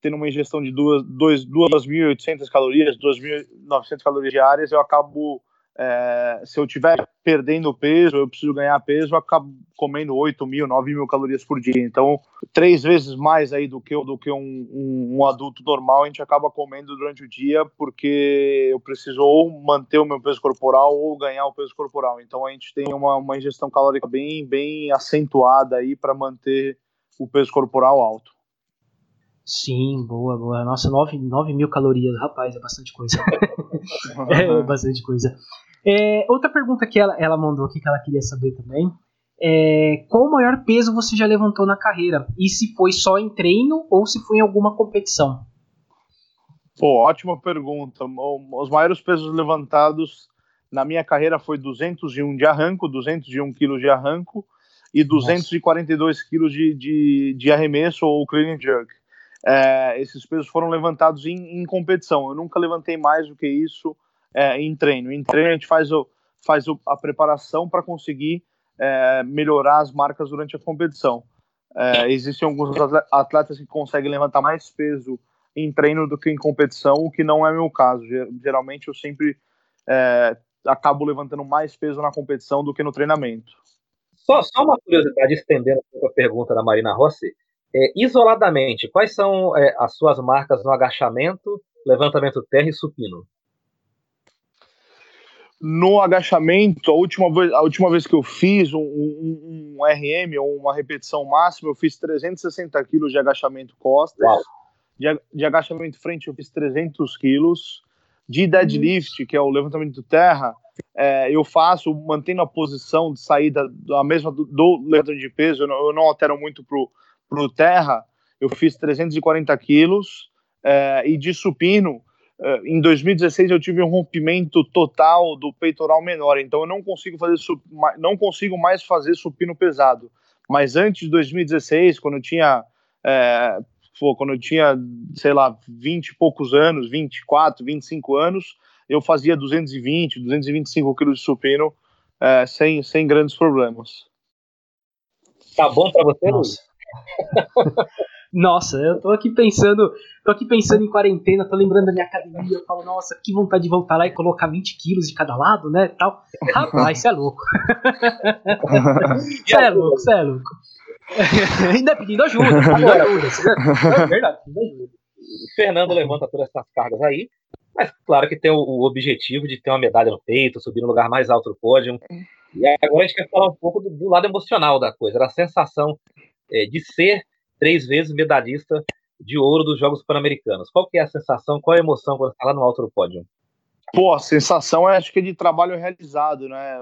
[SPEAKER 3] tendo uma ingestão de 2.800 calorias, 2.900 calorias diárias, eu acabo é, se eu estiver perdendo peso, eu preciso ganhar peso, eu acabo comendo 8 mil, 9 mil calorias por dia. Então, três vezes mais aí do que, do que um, um, um, adulto normal, a gente acaba comendo durante o dia, porque eu preciso ou manter o meu peso corporal ou ganhar o peso corporal. Então, a gente tem uma, uma ingestão calórica bem, bem acentuada aí para manter o peso corporal alto.
[SPEAKER 2] Sim, boa, boa. Nossa, 9, 9 mil calorias, rapaz, é bastante coisa. é bastante coisa. É, outra pergunta que ela, ela mandou aqui que ela queria saber também é qual o maior peso você já levantou na carreira? E se foi só em treino ou se foi em alguma competição?
[SPEAKER 3] Pô, ótima pergunta. Os maiores pesos levantados na minha carreira foi 201 de arranco, 201 quilos de arranco e 242 quilos de, de, de arremesso ou clean and jerk. É, esses pesos foram levantados em, em competição. Eu nunca levantei mais do que isso é, em treino. Em treino a gente faz, o, faz o, a preparação para conseguir é, melhorar as marcas durante a competição. É, existem alguns atletas que conseguem levantar mais peso em treino do que em competição, o que não é meu caso. Geralmente eu sempre é, acabo levantando mais peso na competição do que no treinamento.
[SPEAKER 1] Só, só uma curiosidade, estendendo a pergunta da Marina Rossi. É, isoladamente, quais são é, as suas marcas no agachamento, levantamento terra e supino?
[SPEAKER 3] No agachamento, a última vez, a última vez que eu fiz um, um, um RM ou uma repetição máxima, eu fiz 360 quilos de agachamento costas. De, de, agachamento frente, eu fiz 300 quilos. De deadlift, que é o levantamento de terra, é, eu faço mantendo a posição de saída da mesma do, do levantamento de peso, eu não, eu não altero muito pro, pro terra. Eu fiz 340 quilos. É, e de supino, em 2016 eu tive um rompimento total do peitoral menor, então eu não consigo fazer não consigo mais fazer supino pesado. Mas antes de 2016, quando eu tinha é, pô, quando eu tinha, sei lá, 20 e poucos anos, 24, 25 anos, eu fazia 220, 225 quilos de supino é, sem, sem grandes problemas.
[SPEAKER 1] Tá bom para você, Luiz?
[SPEAKER 2] Nossa, eu tô aqui pensando, tô aqui pensando em quarentena, tô lembrando da minha academia, eu falo, nossa, que vontade de voltar lá e colocar 20 quilos de cada lado, né, tal. Rapaz, você é louco. Você é louco, você é louco. Ainda pedindo ajuda, pedindo ajuda, é verdade, pedindo ajuda.
[SPEAKER 1] Fernando levanta todas essas cargas aí, mas claro que tem o, o, objetivo de ter uma medalha no peito, subir no lugar mais alto do pódio. E agora a gente quer falar um pouco do, do lado emocional da coisa, da sensação é, de ser três vezes medalhista de ouro dos Jogos Pan-Americanos. Qual que é a sensação, qual é a emoção quando está lá no alto do pódio?
[SPEAKER 3] Pô, a sensação é acho que é de trabalho realizado, né?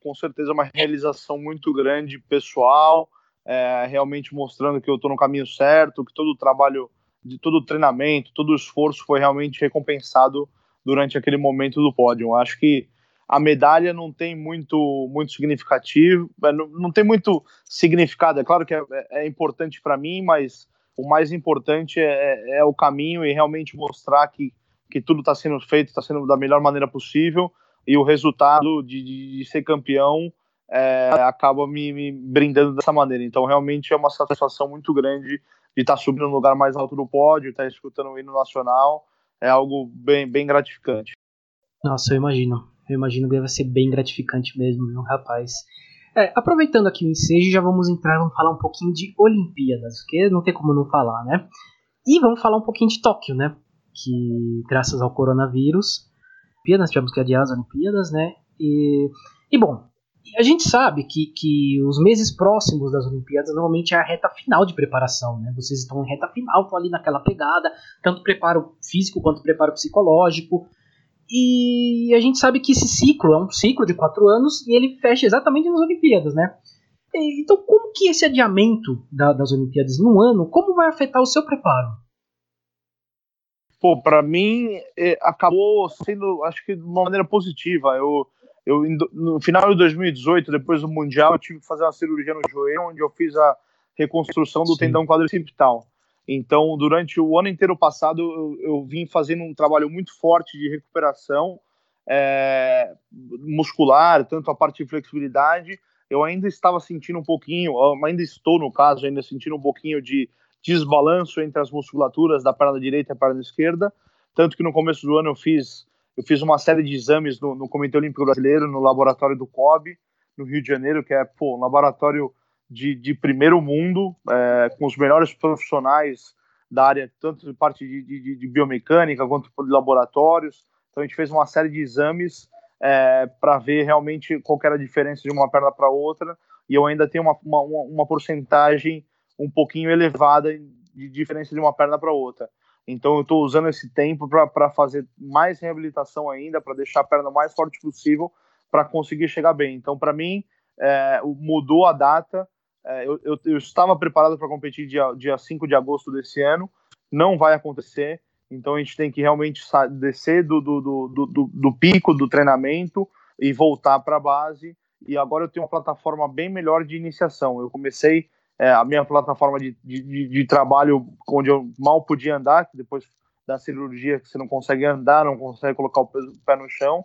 [SPEAKER 3] Com certeza uma realização muito grande pessoal, é, realmente mostrando que eu estou no caminho certo, que todo o trabalho, de todo o treinamento, todo o esforço foi realmente recompensado durante aquele momento do pódio. Acho que a medalha não tem muito, muito significativo, é, não, não tem muito significado. É claro que é, é importante para mim, mas o mais importante é, é, é, o caminho e realmente mostrar que, que tudo está sendo feito, está sendo da melhor maneira possível e o resultado de, de, de ser campeão é, acaba me, me, brindando dessa maneira. Então, realmente é uma satisfação muito grande de estar tá subindo no lugar mais alto do pódio, estar tá escutando o hino nacional. É algo bem, bem gratificante.
[SPEAKER 2] Nossa, eu imagino. Eu imagino que deve ser bem gratificante mesmo, viu, rapaz. É, aproveitando aqui o ensejo, já vamos entrar, vamos falar um pouquinho de Olimpíadas, porque não tem como não falar, né? E vamos falar um pouquinho de Tóquio, né? Que graças ao coronavírus, Olimpíadas, tivemos que adiar as Olimpíadas, né? E, e bom, a gente sabe que, que os meses próximos das Olimpíadas normalmente é a reta final de preparação, né? Vocês estão em reta final, estão ali naquela pegada, tanto preparo físico quanto preparo psicológico. E a gente sabe que esse ciclo é um ciclo de quatro anos e ele fecha exatamente nas Olimpíadas, né? Então, como que esse adiamento da, das Olimpíadas em um ano, como vai afetar o seu preparo?
[SPEAKER 3] Pô, para mim é, acabou sendo, acho que de uma maneira positiva. Eu, eu no final de 2018, depois do mundial, eu tive que fazer uma cirurgia no joelho, onde eu fiz a reconstrução do Sim. tendão quadricipital. Então, durante o ano inteiro passado, eu, eu vim fazendo um trabalho muito forte de recuperação é, muscular, tanto a parte de flexibilidade. Eu ainda estava sentindo um pouquinho, ainda estou no caso, ainda sentindo um pouquinho de desbalanço entre as musculaturas da perna direita e a perna esquerda. Tanto que no começo do ano eu fiz, eu fiz uma série de exames no, no Comitê Olímpico Brasileiro, no laboratório do COB, no Rio de Janeiro, que é pô, um laboratório de, de primeiro mundo, é, com os melhores profissionais da área, tanto de parte de, de, de biomecânica quanto de laboratórios. Então a gente fez uma série de exames é, para ver realmente qual era a diferença de uma perna para outra, e eu ainda tenho uma, uma, uma porcentagem um pouquinho elevada de diferença de uma perna para outra. Então eu estou usando esse tempo para fazer mais reabilitação ainda, para deixar a perna mais forte possível, para conseguir chegar bem. Então, para mim, é, mudou a data, é, eu, eu, eu, estava preparado para competir dia, dia 5 de agosto desse ano, não vai acontecer, então a gente tem que realmente descer do, do, do, do, do pico do treinamento e voltar para a base. E agora eu tenho uma plataforma bem melhor de iniciação. Eu comecei é, a minha plataforma de, de, de, trabalho onde eu mal podia andar, depois da cirurgia que você não consegue andar, não consegue colocar o pé no chão,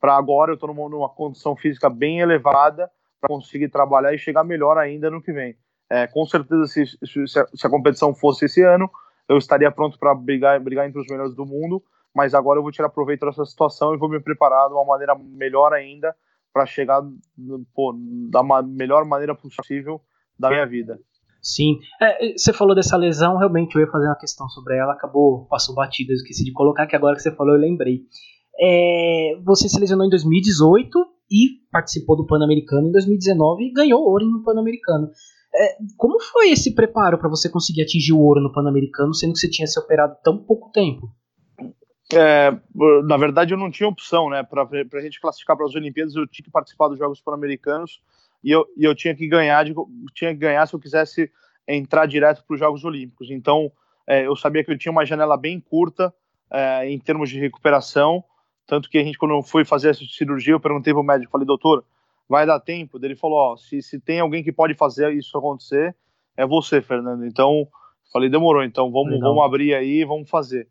[SPEAKER 3] para agora eu estou numa, numa condição física bem elevada para conseguir trabalhar e chegar melhor ainda no que vem. É, com certeza, se, se, se, a competição fosse esse ano, eu estaria pronto para brigar, brigar entre os melhores do mundo, mas agora eu vou tirar proveito dessa situação e vou me preparar de uma maneira melhor ainda para chegar pô, da melhor maneira possível da minha vida.
[SPEAKER 2] Sim, é, você falou dessa lesão, realmente eu ia fazer uma questão sobre ela, acabou, passou batido, eu esqueci de colocar, que agora que você falou eu lembrei. É, você se lesionou em 2018 e participou do Pan-Americano em 2019 e ganhou ouro no Pan-Americano. É, como foi esse preparo para você conseguir atingir o ouro no Pan-Americano, sendo que você tinha se operado tão pouco tempo?
[SPEAKER 3] É, na verdade, eu não tinha opção, né? Para a gente classificar para as Olimpíadas, eu tinha que participar dos Jogos Pan-Americanos e eu, e eu tinha que ganhar, de, tinha que ganhar se eu quisesse entrar direto para os Jogos Olímpicos. Então, é, eu sabia que eu tinha uma janela bem curta é, em termos de recuperação, tanto que a gente, quando eu fui fazer essa cirurgia, eu perguntei para o médico, falei, doutor, vai dar tempo? Ele falou, ó, se, se tem alguém que pode fazer isso acontecer, é você, Fernando. Então, falei, demorou, então vamos, vamos abrir aí, vamos fazer.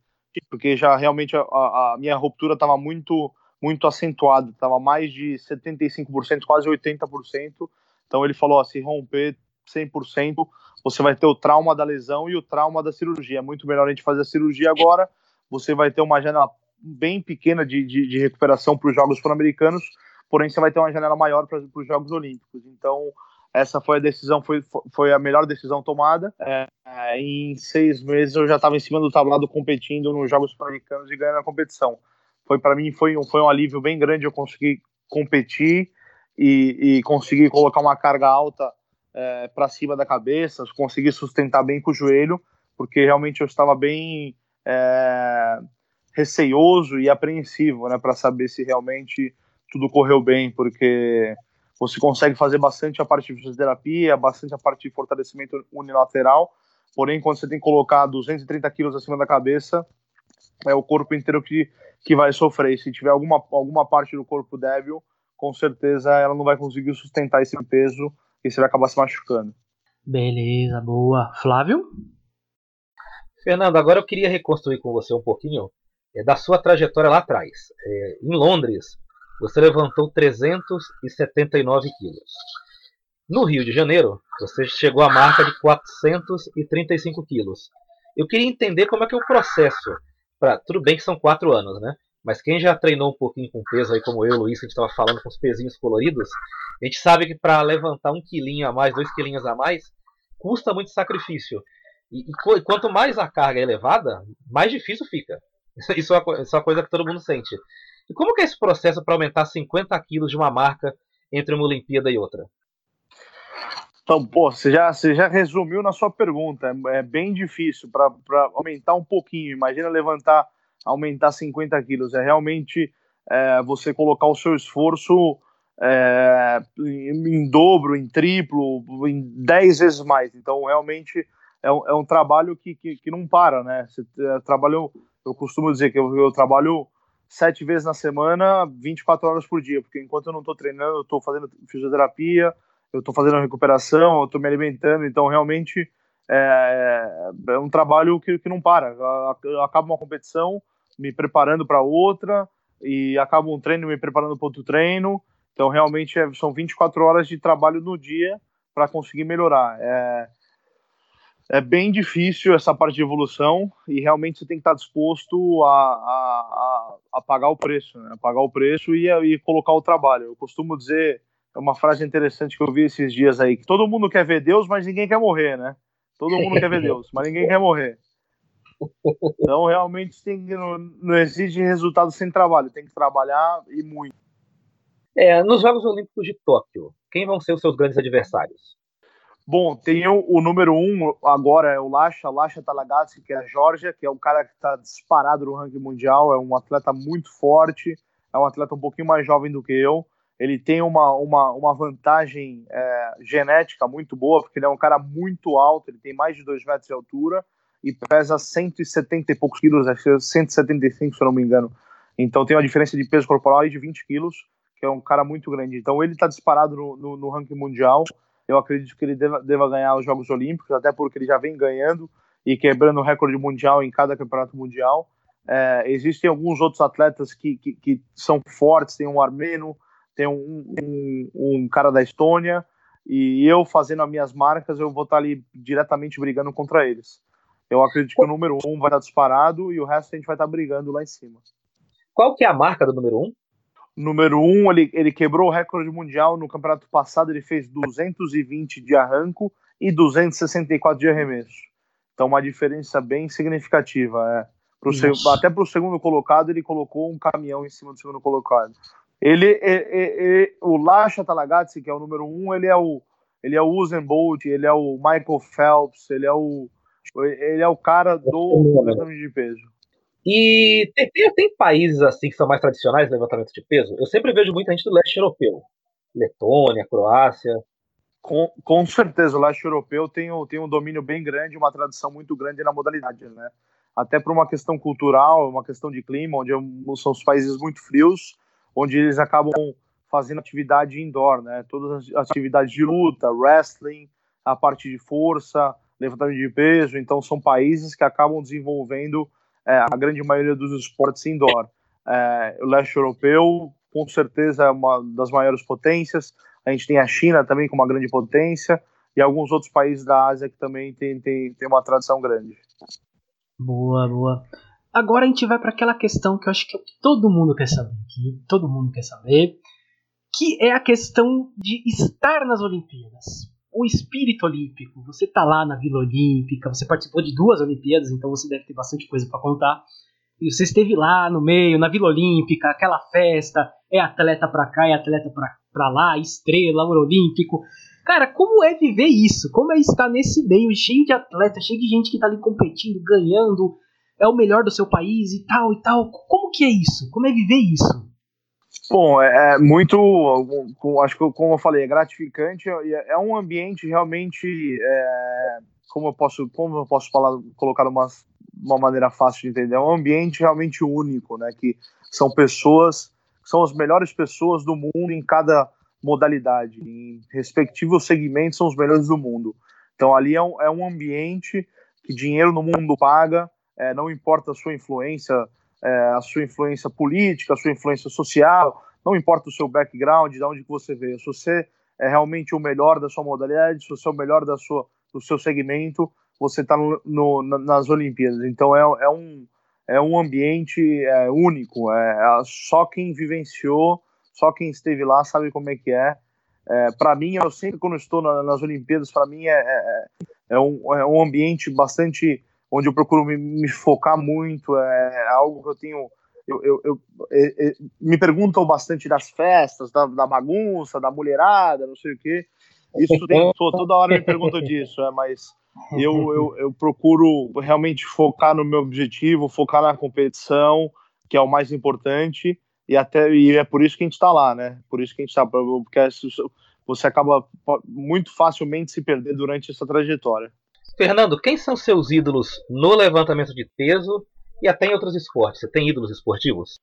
[SPEAKER 3] Porque já realmente a, a minha ruptura estava muito muito acentuada, estava mais de 75%, quase 80%. Então ele falou, ó, se romper 100%, você vai ter o trauma da lesão e o trauma da cirurgia. É muito melhor a gente fazer a cirurgia agora, você vai ter uma janela bem pequena de, de, de recuperação para os Jogos Pan-Americanos, porém você vai ter uma janela maior para os Jogos Olímpicos. Então, essa foi a decisão, foi, foi a melhor decisão tomada. É, em seis meses eu já estava em cima do tablado competindo nos Jogos Pan-Americanos e ganhando a competição. Foi para mim foi um, foi um alívio bem grande eu conseguir competir e, e conseguir colocar uma carga alta é, para cima da cabeça, conseguir sustentar bem com o joelho, porque realmente eu estava bem é, receioso e apreensivo, né, para saber se realmente tudo correu bem, porque você consegue fazer bastante a parte de fisioterapia, bastante a parte de fortalecimento unilateral, porém quando você tem que colocar 230 quilos acima da cabeça, é o corpo inteiro que, que vai sofrer. Se tiver alguma, alguma parte do corpo débil, com certeza ela não vai conseguir sustentar esse peso e você vai acabar se machucando.
[SPEAKER 2] Beleza, boa. Flávio?
[SPEAKER 1] Fernando, agora eu queria reconstruir com você um pouquinho é, da sua trajetória lá atrás. É, em Londres, você levantou 379 quilos. No Rio de Janeiro, você chegou à marca de 435 quilos. Eu queria entender como é que é o processo. Pra, tudo bem que são quatro anos, né? Mas quem já treinou um pouquinho com peso aí, como eu, Luiz, que a gente estava falando com os pezinhos coloridos, a gente sabe que para levantar um quilinho a mais, dois quilinhos a mais, custa muito sacrifício. E, e, quanto mais a carga é elevada, mais difícil fica. Isso é, uma, isso é uma coisa que todo mundo sente. E como que é esse processo para aumentar 50 quilos de uma marca entre uma Olimpíada e outra?
[SPEAKER 3] Então, pô, você já, você já resumiu na sua pergunta. É, é bem difícil para aumentar um pouquinho. Imagina levantar aumentar 50 quilos, é realmente é, você colocar o seu esforço é, em, em, dobro, em triplo, em 10 vezes mais. Então, realmente é um, é um trabalho que, que, que, não para, né? Você é, trabalha, eu costumo dizer que eu, eu, trabalho sete vezes na semana, 24 horas por dia, porque enquanto eu não estou treinando, eu estou fazendo fisioterapia, eu estou fazendo recuperação, eu estou me alimentando, então realmente é, é, um trabalho que, que não para. Acaba uma competição, me preparando para outra e acabo um treino me preparando para outro treino. Então, realmente, é, são 24 horas de trabalho no dia para conseguir melhorar. É, é bem difícil essa parte de evolução e realmente você tem que estar disposto a, a, a, pagar o preço, né? pagar o preço e, e colocar o trabalho. Eu costumo dizer, é uma frase interessante que eu vi esses dias aí, que todo mundo quer ver Deus, mas ninguém quer morrer, né? Todo mundo quer ver Deus, mas ninguém quer morrer. Então, realmente, tem não, não existe resultado sem trabalho, tem que trabalhar e muito.
[SPEAKER 1] É, nos Jogos Olímpicos de Tóquio, quem vão ser os seus grandes adversários?
[SPEAKER 3] Bom, tem o, o número um agora, é o Lasha, Lasha Talagatsky, que é a Georgia, que é um cara que está disparado no ranking mundial, é um atleta muito forte, é um atleta um pouquinho mais jovem do que eu. Ele tem uma, uma, uma vantagem é, genética muito boa, porque ele é um cara muito alto, ele tem mais de 2 metros de altura, e pesa 170 e poucos quilos, acho que é 175, se eu não me engano. Então tem uma diferença de peso corporal de 20 quilos, que é um cara muito grande. Então ele está disparado no, no, no, ranking mundial. Eu acredito que ele deva, deva, ganhar os Jogos Olímpicos, até porque ele já vem ganhando e quebrando o recorde mundial em cada campeonato mundial. É, existem alguns outros atletas que, que, que, são fortes, tem um armeno, tem um, um, um cara da Estônia, e eu fazendo as minhas marcas, eu vou estar ali diretamente brigando contra eles. Eu acredito que o número um vai estar disparado e o resto a gente vai estar brigando lá em cima.
[SPEAKER 1] Qual que é a marca do número um?
[SPEAKER 3] Número um, ele, ele quebrou o recorde mundial no campeonato passado, ele fez 220 de arranco e 264 de arremesso. Então, uma diferença bem significativa. É. Pro até para o segundo colocado, ele colocou um caminhão em cima do segundo colocado. Ele, o Lasha Talagazzi, que é o número um, ele é o ele é o Usain Bolt, ele é o Michael Phelps, ele é o ele é o cara do levantamento de peso.
[SPEAKER 1] E tem, tem, países assim que são mais tradicionais no levantamento de peso. Eu sempre vejo muita gente do leste europeu, Letônia, Croácia.
[SPEAKER 3] Com, com certeza, o leste europeu tem, tem um domínio bem grande, uma tradição muito grande na modalidade, né? Até por uma questão cultural, uma questão de clima, onde são os países muito frios, onde eles acabam fazendo atividade indoor, né? Todas as atividades de luta, wrestling, a parte de força, levantamento de peso. Então, são países que acabam desenvolvendo é, a grande maioria dos esportes indoor. É, o leste europeu, com certeza, é uma das maiores potências. A gente tem a China também com uma grande potência e alguns outros países da Ásia que também tem, tem, tem uma tradição grande.
[SPEAKER 2] Boa, boa. Agora a gente vai para aquela questão que eu acho que todo mundo quer saber, que todo mundo quer saber, que é a questão de estar nas Olimpíadas. O espírito olímpico. Você tá lá na Vila Olímpica, você participou de duas Olimpíadas, então você deve ter bastante coisa para contar. E você esteve lá no meio, na Vila Olímpica, aquela festa, é atleta pra cá, é atleta pra lá, estrela, ouro olímpico. Cara, como é viver isso? Como é estar nesse meio cheio de atletas, cheio de gente que tá ali competindo, ganhando, é o melhor do seu país e tal e tal? Como que é isso? Como é viver isso?
[SPEAKER 3] Bom, é, é muito, acho que como eu falei, é gratificante, é, é um ambiente realmente, é, como eu posso, como eu posso falar, colocar uma, uma maneira fácil de entender, é um ambiente realmente único, né? Que são pessoas, são as melhores pessoas do mundo em cada modalidade, em respectivos segmentos são os melhores do mundo. Então ali é um, é um ambiente que dinheiro no mundo paga, é, não importa a sua influência é, a sua influência política, a sua influência social, não importa o seu background, de onde que você veio. Se você é realmente o melhor da sua modalidade, se você é o melhor da sua, do seu segmento, você está nas Olimpíadas. Então é, é, um, é um ambiente é, único. É, é, só quem vivenciou, só quem esteve lá sabe como é que é. é para mim, eu sempre quando estou na, nas Olimpíadas, para mim é, é, é, um, é um ambiente bastante onde eu procuro me, me focar muito, é algo que eu tenho. Eu, eu, eu, eu me perguntam bastante das festas, da, da, bagunça, da mulherada, não sei o quê. Isso tem, toda hora me perguntam disso, é, mas eu, eu, eu procuro realmente focar no meu objetivo, focar na competição, que é o mais importante, e até e é por isso que a gente está lá, né? Por isso que a gente está, porque você acaba muito facilmente se perder durante essa trajetória.
[SPEAKER 1] Fernando, quem são seus ídolos no levantamento de peso e até em outros esportes? Você tem ídolos esportivos?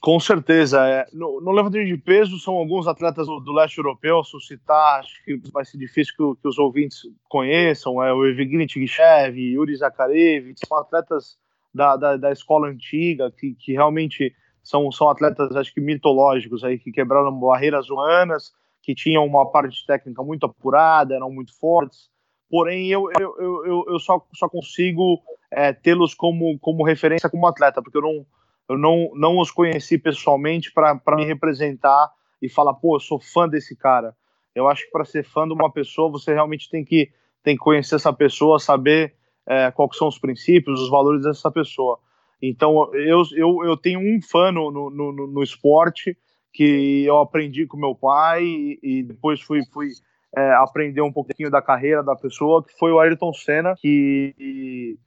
[SPEAKER 3] Com certeza. É. No, no, levantamento de peso, são alguns atletas do, do leste europeu. Suscitar, acho que vai ser difícil que, que os ouvintes conheçam. É o Evgeny Tigishev, Yuri Zakharevich, são atletas da, da, da escola antiga que, que realmente são, são atletas, acho que mitológicos, aí, que quebraram barreiras humanas, que tinham uma parte técnica muito apurada, eram muito fortes porém eu, eu, eu, eu só, só consigo é, tê-los como, como referência como atleta, porque eu não, eu não, não os conheci pessoalmente para me representar e falar, pô, eu sou fã desse cara. Eu acho que para ser fã de uma pessoa, você realmente tem que, tem que conhecer essa pessoa, saber é, quais são os princípios, os valores dessa pessoa. Então, eu, eu, eu tenho um fã no, no, no, no esporte que eu aprendi com meu pai e, e depois fui, fui é, aprender um pouquinho da carreira da pessoa, que foi o Ayrton Senna, que,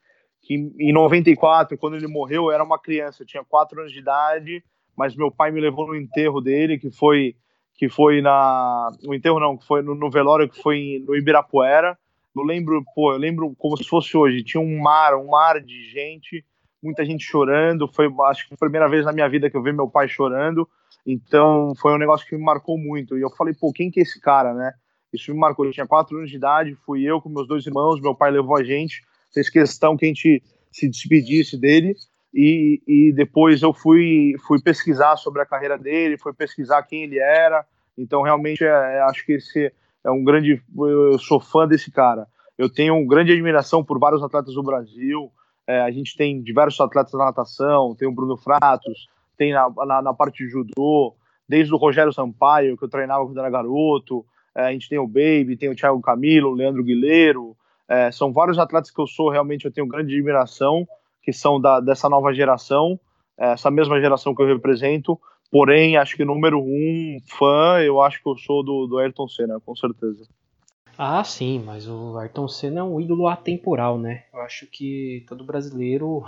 [SPEAKER 3] que em 94, quando ele morreu, eu era uma criança, eu tinha 4 anos de idade, mas meu pai me levou no enterro dele, que foi que foi na no enterro não, que foi no, no velório que foi no Ibirapuera. Eu lembro, pô, eu lembro como se fosse hoje, tinha um mar, um mar de gente, muita gente chorando, foi acho que a primeira vez na minha vida que eu vi meu pai chorando. Então, foi um negócio que me marcou muito. E eu falei, pô, quem que é esse cara, né? Isso me marcou. Eu tinha quatro anos de idade, fui eu com meus dois irmãos, meu pai levou a gente, fez questão que a gente se despedisse dele. E, e depois eu fui, fui pesquisar sobre a carreira dele, fui pesquisar quem ele era. Então, realmente, é, é, acho que esse é um grande. Eu sou fã desse cara. Eu tenho grande admiração por vários atletas do Brasil. É, a gente tem diversos atletas na natação, tem o Bruno Fratos, tem na, na, na, parte de judô, desde o Rogério Sampaio, que eu treinava quando era garoto, a gente tem o Baby, tem o Thiago Camilo, o Leandro Guilheiro, é, são vários atletas que eu sou realmente, eu tenho grande admiração, que são da, dessa nova geração, essa mesma geração que eu represento. Porém, acho que número um fã, eu acho que eu sou do, do Ayrton Senna, com certeza.
[SPEAKER 2] Ah, sim, mas o Ayrton Senna é um ídolo atemporal, né? Eu acho que todo brasileiro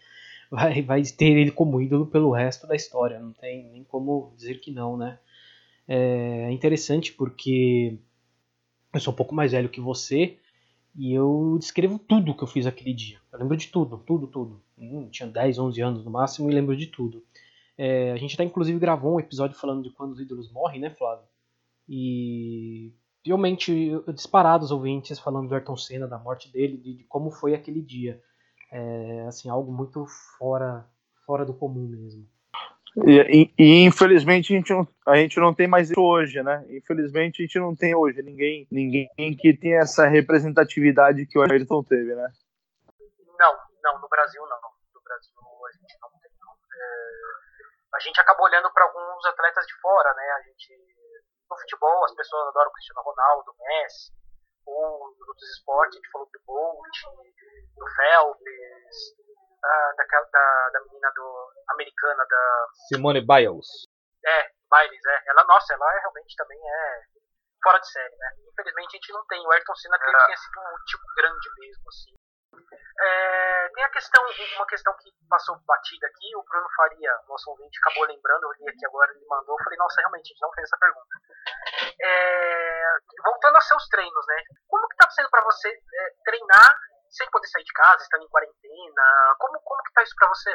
[SPEAKER 2] vai, vai ter ele como ídolo pelo resto da história. Não tem nem como dizer que não, né? É interessante porque eu sou um pouco mais velho que você e eu descrevo tudo que eu fiz aquele dia. Eu lembro de tudo, tudo, tudo. Hum, tinha 10, 11 anos no máximo e lembro de tudo. É, a gente até inclusive gravou um episódio falando de quando os ídolos morrem, né, Flávio? E realmente disparado os ouvintes falando do Ayrton Senna, da morte dele, de, de como foi aquele dia. É, assim, algo muito fora, fora do comum mesmo.
[SPEAKER 3] E, e, infelizmente a gente, não, a gente não tem mais isso hoje, né? Infelizmente a gente não tem hoje ninguém, ninguém que tenha essa representatividade que o Ayrton teve, né?
[SPEAKER 4] Não, não, no Brasil não. No Brasil a gente não tem. É, a gente acaba olhando para alguns atletas de fora, né? A gente no futebol as pessoas adoram Cristiano Ronaldo, Messi, ou outros esportes, a gente falou do Bolt, do Phelps, da, daquela, da, da menina do, americana da.
[SPEAKER 1] Simone Biles.
[SPEAKER 4] É, Biles, é. Ela, nossa, ela é, realmente também é fora de série, né? Infelizmente a gente não tem. O Ayrton Senna que é. tenha sido um tipo grande mesmo, assim. É, tem a questão, uma questão que passou batida aqui, o Bruno Faria, nosso ouvinte, acabou lembrando, eu li aqui agora, ele mandou, eu falei, nossa, realmente, a gente não fez essa pergunta. É, voltando aos seus treinos, né? Como que tá sendo para você é, treinar sem poder sair de casa, estando em quarentena? Como, como que tá isso para você?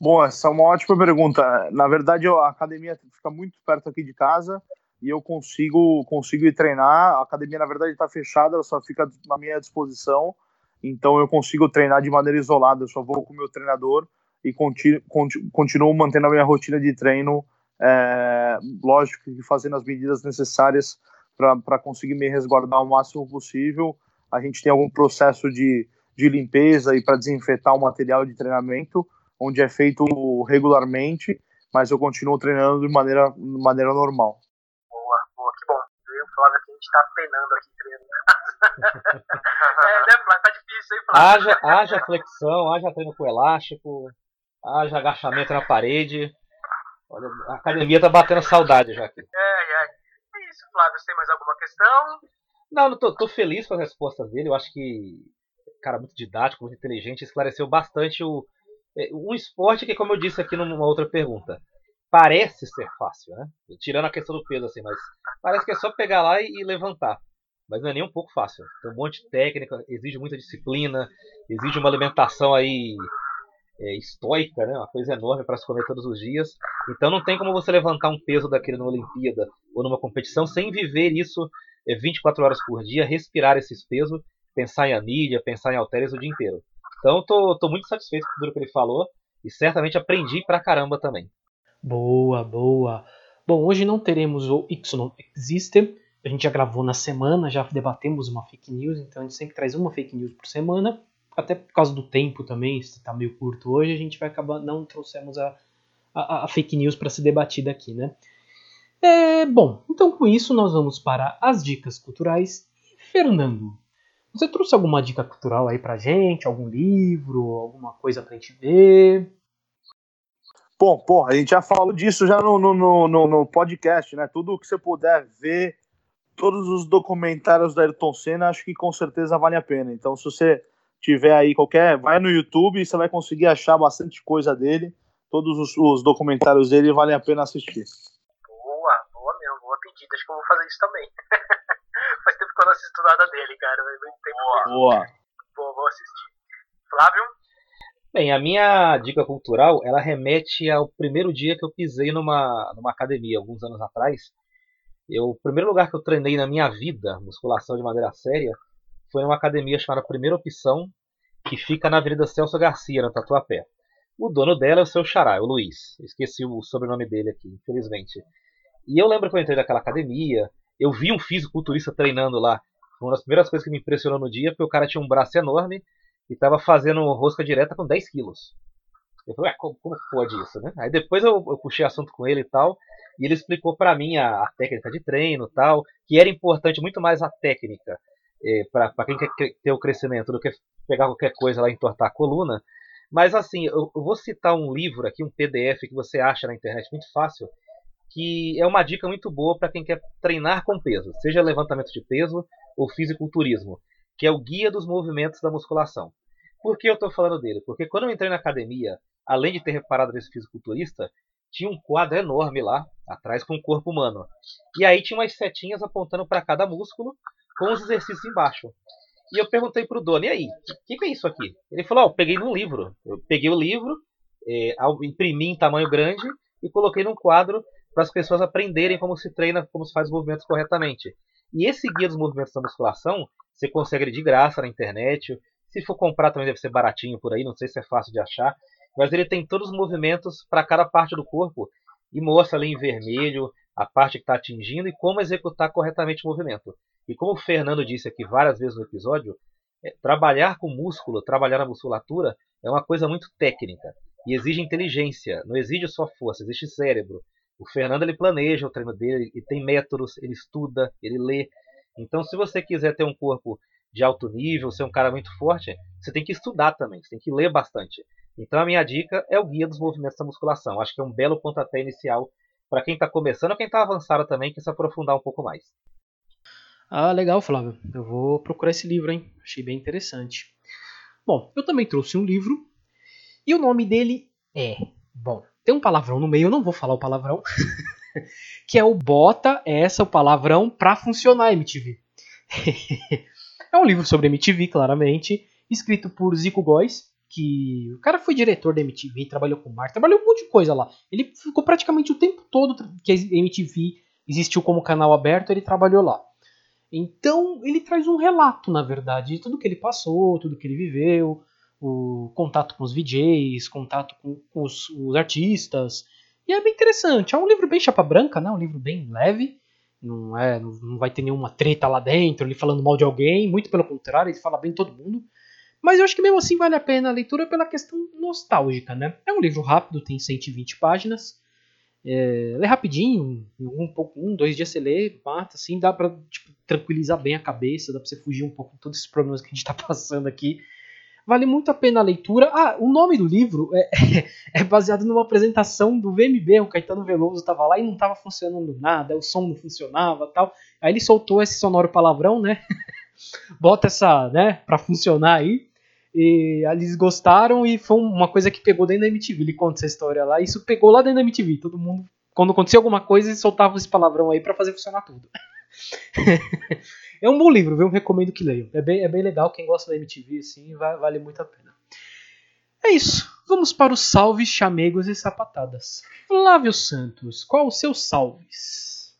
[SPEAKER 3] Bom, essa é uma ótima pergunta. Na verdade, a academia fica muito perto aqui de casa e eu consigo, consigo ir treinar. A academia, na verdade, está fechada, ela só fica à minha disposição. Então, eu consigo treinar de maneira isolada. Eu só vou com o meu treinador e continuo, continuo mantendo a minha rotina de treino, é, lógico que fazendo as medidas necessárias para conseguir me resguardar o máximo possível. A gente tem algum processo de, de limpeza e para desinfetar o material de treinamento, onde é feito regularmente, mas eu continuo treinando de maneira, de maneira normal.
[SPEAKER 4] Boa, boa, que bom. Eu falava que a gente está penando aqui treinando. é, né, Flávio? Tá difícil, hein, Flávio?
[SPEAKER 1] Haja, haja flexão, haja treino com elástico, haja agachamento na parede. Olha, a academia tá batendo saudade já aqui.
[SPEAKER 4] É, é. É isso, Flávio. Você tem mais alguma questão?
[SPEAKER 1] Não, não tô, tô feliz com as respostas dele. Eu acho que, cara, muito didático, muito inteligente, esclareceu bastante o, é, um esporte que, como eu disse aqui numa outra pergunta, parece ser fácil, né? Tirando a questão do peso, assim, mas parece que é só pegar lá e, levantar. Mas não é nem um pouco fácil. Tem um monte de técnica, exige muita disciplina, exige uma alimentação aí é, estoica, né? Uma coisa enorme para se comer todos os dias. Então não tem como você levantar um peso daquele numa Olimpíada ou numa competição sem viver isso é, 24 horas por dia, respirar esses pesos, pensar em anilha, pensar em halteres o dia inteiro. Então tô, tô muito satisfeito com tudo que ele falou e certamente aprendi pra caramba também.
[SPEAKER 2] Boa, boa. Bom, hoje não teremos o X não existe. A gente já gravou na semana, já debatemos uma fake news, então a gente sempre traz uma fake news por semana até por causa do tempo também, está meio curto hoje, a gente vai acabar não trouxemos a, a, a fake news para ser debatida aqui, né? É, bom, então com isso nós vamos para as dicas culturais. Fernando, você trouxe alguma dica cultural aí pra gente? Algum livro, alguma coisa pra gente ver?
[SPEAKER 3] Bom, pô, a gente já falou disso já no, no, no, no podcast, né? Tudo que você puder ver, todos os documentários da Ayrton Senna, acho que com certeza vale a pena. Então, se você tiver aí qualquer. Vai no YouTube e você vai conseguir achar bastante coisa dele. Todos os, os documentários dele valem a pena assistir.
[SPEAKER 4] Boa, boa mesmo, boa pedida. Acho que eu vou fazer isso também. Eu não assisto nada dele, cara. Muito tempo
[SPEAKER 3] boa. Mesmo. Boa.
[SPEAKER 4] Boa, vou assistir. Flávio?
[SPEAKER 1] Bem, a minha dica cultural, ela remete ao primeiro dia que eu pisei numa, numa academia, alguns anos atrás. Eu, o primeiro lugar que eu treinei na minha vida, musculação de maneira séria, foi numa academia chamada Primeira Opção, que fica na Avenida Celso Garcia, no Tatuapé. O dono dela é o seu xará, o Luiz. Esqueci o sobrenome dele aqui, infelizmente. E eu lembro que eu entrei naquela academia, eu vi um fisiculturista treinando lá. Foi uma das primeiras coisas que me impressionou no dia, porque o cara tinha um braço enorme e estava fazendo rosca direta com 10 quilos. Eu falei, como, como pode isso, né? Aí depois eu, eu, puxei assunto com ele e tal, e ele explicou para mim a, a, técnica de treino tal, que era importante muito mais a técnica é, para quem quer ter o crescimento do que pegar qualquer coisa lá e entortar a coluna. Mas assim, eu, eu vou citar um livro aqui, um PDF que você acha na internet muito fácil, que é uma dica muito boa para quem quer treinar com peso, seja levantamento de peso ou fisiculturismo, que é o Guia dos Movimentos da Musculação. Por que eu estou falando dele? Porque quando eu entrei na academia, além de ter reparado nesse fisiculturista, tinha um quadro enorme lá, atrás com o corpo humano. E aí tinha umas setinhas apontando para cada músculo, com os exercícios embaixo. E eu perguntei pro dono, e aí, o que, que, é isso aqui? Ele falou, ó, oh, peguei num livro. Eu peguei o livro, é, imprimi em tamanho grande e coloquei num quadro para as pessoas aprenderem como se treina, como se faz os movimentos corretamente. E esse guia dos movimentos da musculação, você consegue ele de graça na internet. Se for comprar também deve ser baratinho por aí, não sei se é fácil de achar. Mas ele tem todos os movimentos para cada parte do corpo e mostra ali em vermelho a parte que está atingindo e como executar corretamente o movimento. E como o Fernando disse aqui várias vezes no episódio, é, trabalhar com músculo, trabalhar na musculatura, é uma coisa muito técnica e exige inteligência, não exige só força, existe cérebro. O Fernando ele planeja o treino dele, ele tem métodos, ele estuda, ele lê. Então, se você quiser ter um corpo de alto nível, ser um cara muito forte, você tem que estudar também, você tem que ler bastante. Então, a minha dica é o guia dos movimentos da musculação. Acho que é um belo pontapé inicial para quem está começando ou quem está avançado também, quer se aprofundar um pouco mais.
[SPEAKER 2] Ah, legal, Flávio. Eu vou procurar esse livro, hein? Achei bem interessante. Bom, eu também trouxe um livro e o nome dele é. Bom, tem um palavrão no meio, eu não vou falar o palavrão. que é o Bota essa o palavrão pra funcionar MTV. é um livro sobre MTV, claramente, escrito por Zico Góes, que o cara foi diretor da MTV, trabalhou com marketing, trabalhou um monte de coisa lá. Ele ficou praticamente o tempo todo que a MTV existiu como canal aberto, ele trabalhou lá. Então ele traz um relato, na verdade, de tudo que ele passou, tudo que ele viveu, o contato com os VJs, contato com, com os, os, artistas. E é bem interessante. É um livro bem chapa branca, né? Um livro bem leve. Não é, não vai ter nenhuma treta lá dentro, ele falando mal de alguém. Muito pelo contrário, ele fala bem de todo mundo. Mas eu acho que mesmo assim vale a pena a leitura pela questão nostálgica, né? É um livro rápido, tem 120 páginas. É, lê rapidinho, um, pouco, um, dois dias você lê, mata, assim, dá pra tipo, tranquilizar bem a cabeça, dá pra você fugir um pouco de todos esses problemas que a gente tá passando aqui. Vale muito a pena a leitura. Ah, o nome do livro é, é baseado numa apresentação do VMB, o Caetano Veloso tava lá e não tava funcionando nada, o som não funcionava tal. Aí ele soltou esse sonoro palavrão, né? Bota essa, né, pra funcionar aí. E eles gostaram e foi uma coisa que pegou dentro da MTV. Ele conta essa história lá. Isso pegou lá dentro da MTV. Todo mundo, quando acontecia alguma coisa, eles soltavam esse palavrão aí para fazer funcionar tudo. é um bom livro, viu? Recomendo que leiam. É bem, é bem legal. Quem gosta da MTV, assim, vai, vale muito a pena. É isso. Vamos para os salves, chamegos e sapatadas. Flávio Santos, qual os seus salves?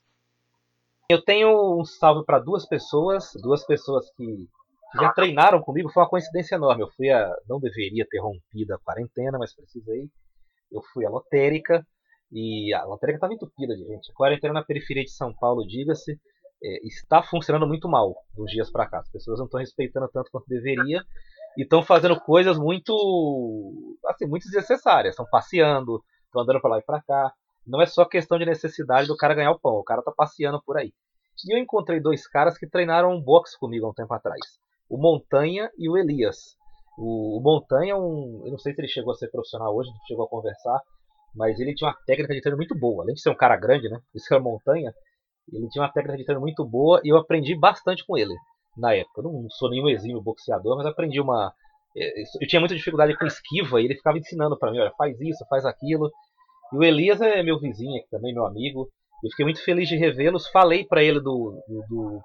[SPEAKER 1] Eu tenho um salve para duas pessoas, duas pessoas que já treinaram comigo, foi uma coincidência enorme. Eu fui a. Não deveria ter rompido a quarentena, mas precisei. Eu fui à lotérica e a lotérica estava entupida de gente. A quarentena na periferia de São Paulo, diga-se, é, está funcionando muito mal dos dias para cá. As pessoas não estão respeitando tanto quanto deveria e estão fazendo coisas muito. assim, muito desnecessárias. Estão passeando, estão andando para lá e para cá. Não é só questão de necessidade do cara ganhar o pão, o cara está passeando por aí. E eu encontrei dois caras que treinaram boxe comigo há um tempo atrás o Montanha e o Elias. O, o Montanha, é um, eu não sei se ele chegou a ser profissional hoje, não chegou a conversar, mas ele tinha uma técnica de treino muito boa. Além de ser um cara grande, né? Isso é Montanha, ele tinha uma técnica de treino muito boa e eu aprendi bastante com ele na época. Eu não sou nenhum exímio boxeador, mas aprendi uma. É, eu tinha muita dificuldade com esquiva e ele ficava ensinando para mim: olha, faz isso, faz aquilo. E o Elias é meu vizinho aqui também, meu amigo. Eu fiquei muito feliz de revê-los. Falei para ele do, do, do,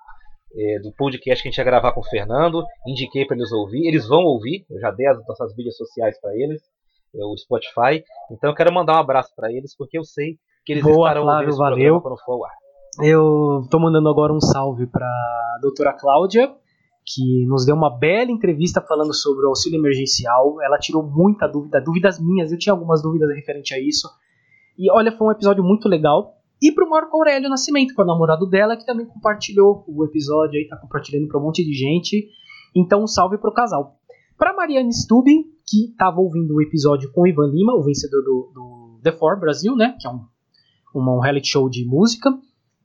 [SPEAKER 1] é, do podcast que a gente ia gravar com o Fernando. Indiquei para eles ouvir. Eles vão ouvir. Eu já dei as nossas mídias sociais para eles, é, o Spotify. Então eu quero mandar um abraço para eles porque eu sei que eles
[SPEAKER 2] Boa,
[SPEAKER 1] estarão
[SPEAKER 2] Flávio, valeu. quando for ao ar. Eu tô mandando agora um salve para doutora Cláudia, que nos deu uma bela entrevista falando sobre o auxílio emergencial. Ela tirou muita dúvida, dúvidas minhas, eu tinha algumas dúvidas referente a isso. E olha, foi um episódio muito legal. E pro Marco Aurélio Nascimento, que é o namorado dela, que também compartilhou o episódio aí, tá compartilhando pra um monte de gente. Então, um salve pro casal. Pra Mariane Stubin, que tava ouvindo o episódio com o Ivan Lima, o vencedor do, do The Four Brasil, né? Que é um, um reality show de música.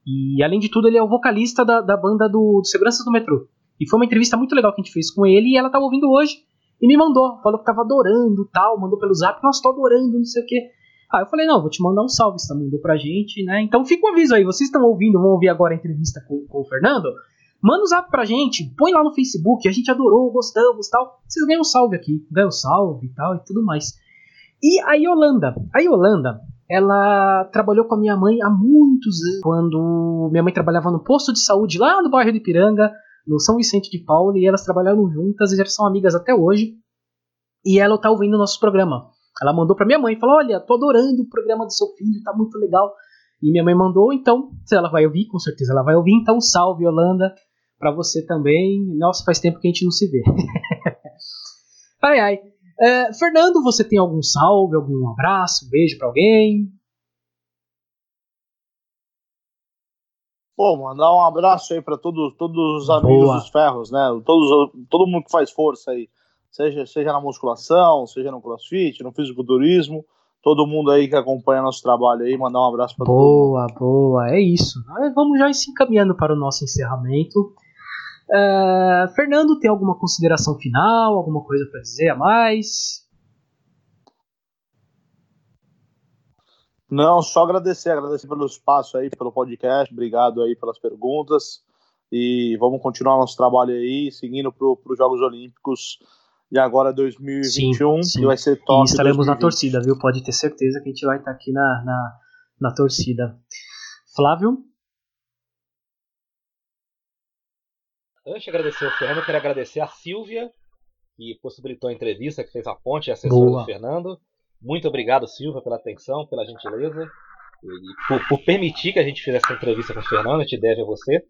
[SPEAKER 2] E além de tudo, ele é o vocalista da, da banda do, do Seguranças do Metrô. E foi uma entrevista muito legal que a gente fez com ele e ela tava ouvindo hoje. E me mandou, falou que tava adorando tal, mandou pelo zap, nossa, tô adorando, não sei o que. Aí eu falei, não, vou te mandar um salve, você mandou pra gente, né? Então fica o um aviso aí, vocês estão ouvindo, vão ouvir agora a entrevista com, com o Fernando. Manda um zap pra gente, põe lá no Facebook, a gente adorou, gostamos tal. Vocês ganham um salve aqui, ganham um salve e tal e tudo mais. E a Yolanda, a Yolanda, ela trabalhou com a minha mãe há muitos anos, quando minha mãe trabalhava no posto de saúde lá no bairro de Piranga, no São Vicente de Paulo, e elas trabalharam juntas e já são amigas até hoje. E ela tá ouvindo o nosso programa. Ela mandou para minha mãe, falou: "Olha, tô adorando o programa do seu filho, tá muito legal". E minha mãe mandou, então, se ela vai ouvir, com certeza ela vai ouvir, então salve Yolanda para você também. Nossa, faz tempo que a gente não se vê. ai ai. É, Fernando, você tem algum salve, algum abraço, um beijo para alguém?
[SPEAKER 3] Pô, mandar um abraço aí para todos, todos os amigos Boa. dos ferros, né? Todos, todo mundo que faz força aí, seja, seja na musculação, seja no crossfit, no fisiculturismo, todo mundo aí que acompanha nosso trabalho aí, mandar um abraço para todo mundo.
[SPEAKER 2] Boa, boa, é isso. Vamos já se encaminhando para o nosso encerramento. Uh, Fernando, tem alguma consideração final, alguma coisa para dizer a mais?
[SPEAKER 3] Não, só agradecer, agradecer pelo espaço aí, pelo podcast, obrigado aí pelas perguntas e vamos continuar nosso trabalho aí, seguindo para os Jogos Olímpicos de agora 2021, sim, sim. que vai ser top.
[SPEAKER 2] E estaremos 2020. na torcida, viu? Pode ter certeza que a gente vai estar aqui na, na, na torcida. Flávio?
[SPEAKER 1] Antes de agradecer o Fernando, eu quero agradecer a Silvia, que possibilitou a entrevista, que fez a ponte, a assessora Boa. do Fernando. Muito obrigado, Silvia, pela atenção, pela gentileza e por, por, permitir que a gente fizesse essa entrevista com o Fernando. A gente deve a você.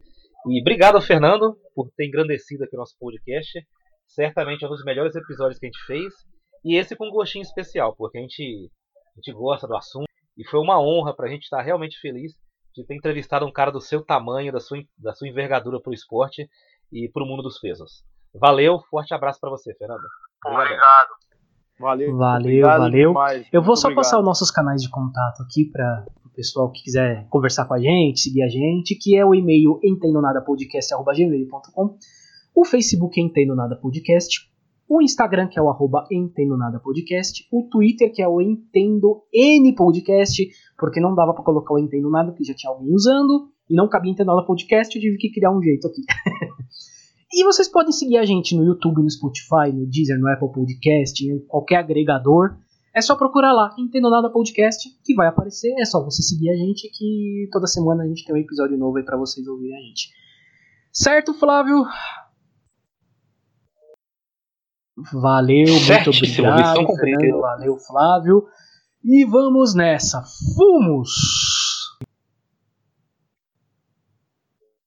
[SPEAKER 1] E obrigado, Fernando, por ter engrandecido aqui o nosso podcast. Certamente é um dos melhores episódios que a gente fez. E esse com um gostinho especial, porque a gente, a gente gosta do assunto. E foi uma honra para a gente estar realmente feliz de ter entrevistado um cara do seu tamanho, da sua, da sua envergadura para o esporte e para o mundo dos pesos. Valeu, forte abraço para você, Fernando.
[SPEAKER 4] Obrigado.
[SPEAKER 2] Valeu, valeu, valeu. Demais. Eu vou só obrigado. passar os nossos canais de contato aqui para o pessoal que quiser conversar com a gente, seguir a gente, que é o e-mail entendonadapodcast.gmail.com, o Facebook Entendo Nada Podcast, o Instagram, que é o arroba Entendo Nada Podcast, o Twitter, que é o Entendo N Podcast, porque não dava para colocar o Entendo Nada, porque já tinha alguém usando, e não cabia Entendo Nada Podcast, eu tive que criar um jeito aqui. E vocês podem seguir a gente no YouTube, no Spotify, no Deezer, no Apple Podcast, em qualquer agregador. É só procurar lá, Entendo Nada Podcast, que vai aparecer. É só você seguir a gente que toda semana a gente tem um episódio novo aí pra vocês ouvirem a gente. Certo, Flávio? Valeu, muito obrigado. Fernando, valeu, Flávio. E vamos nessa. Fumos!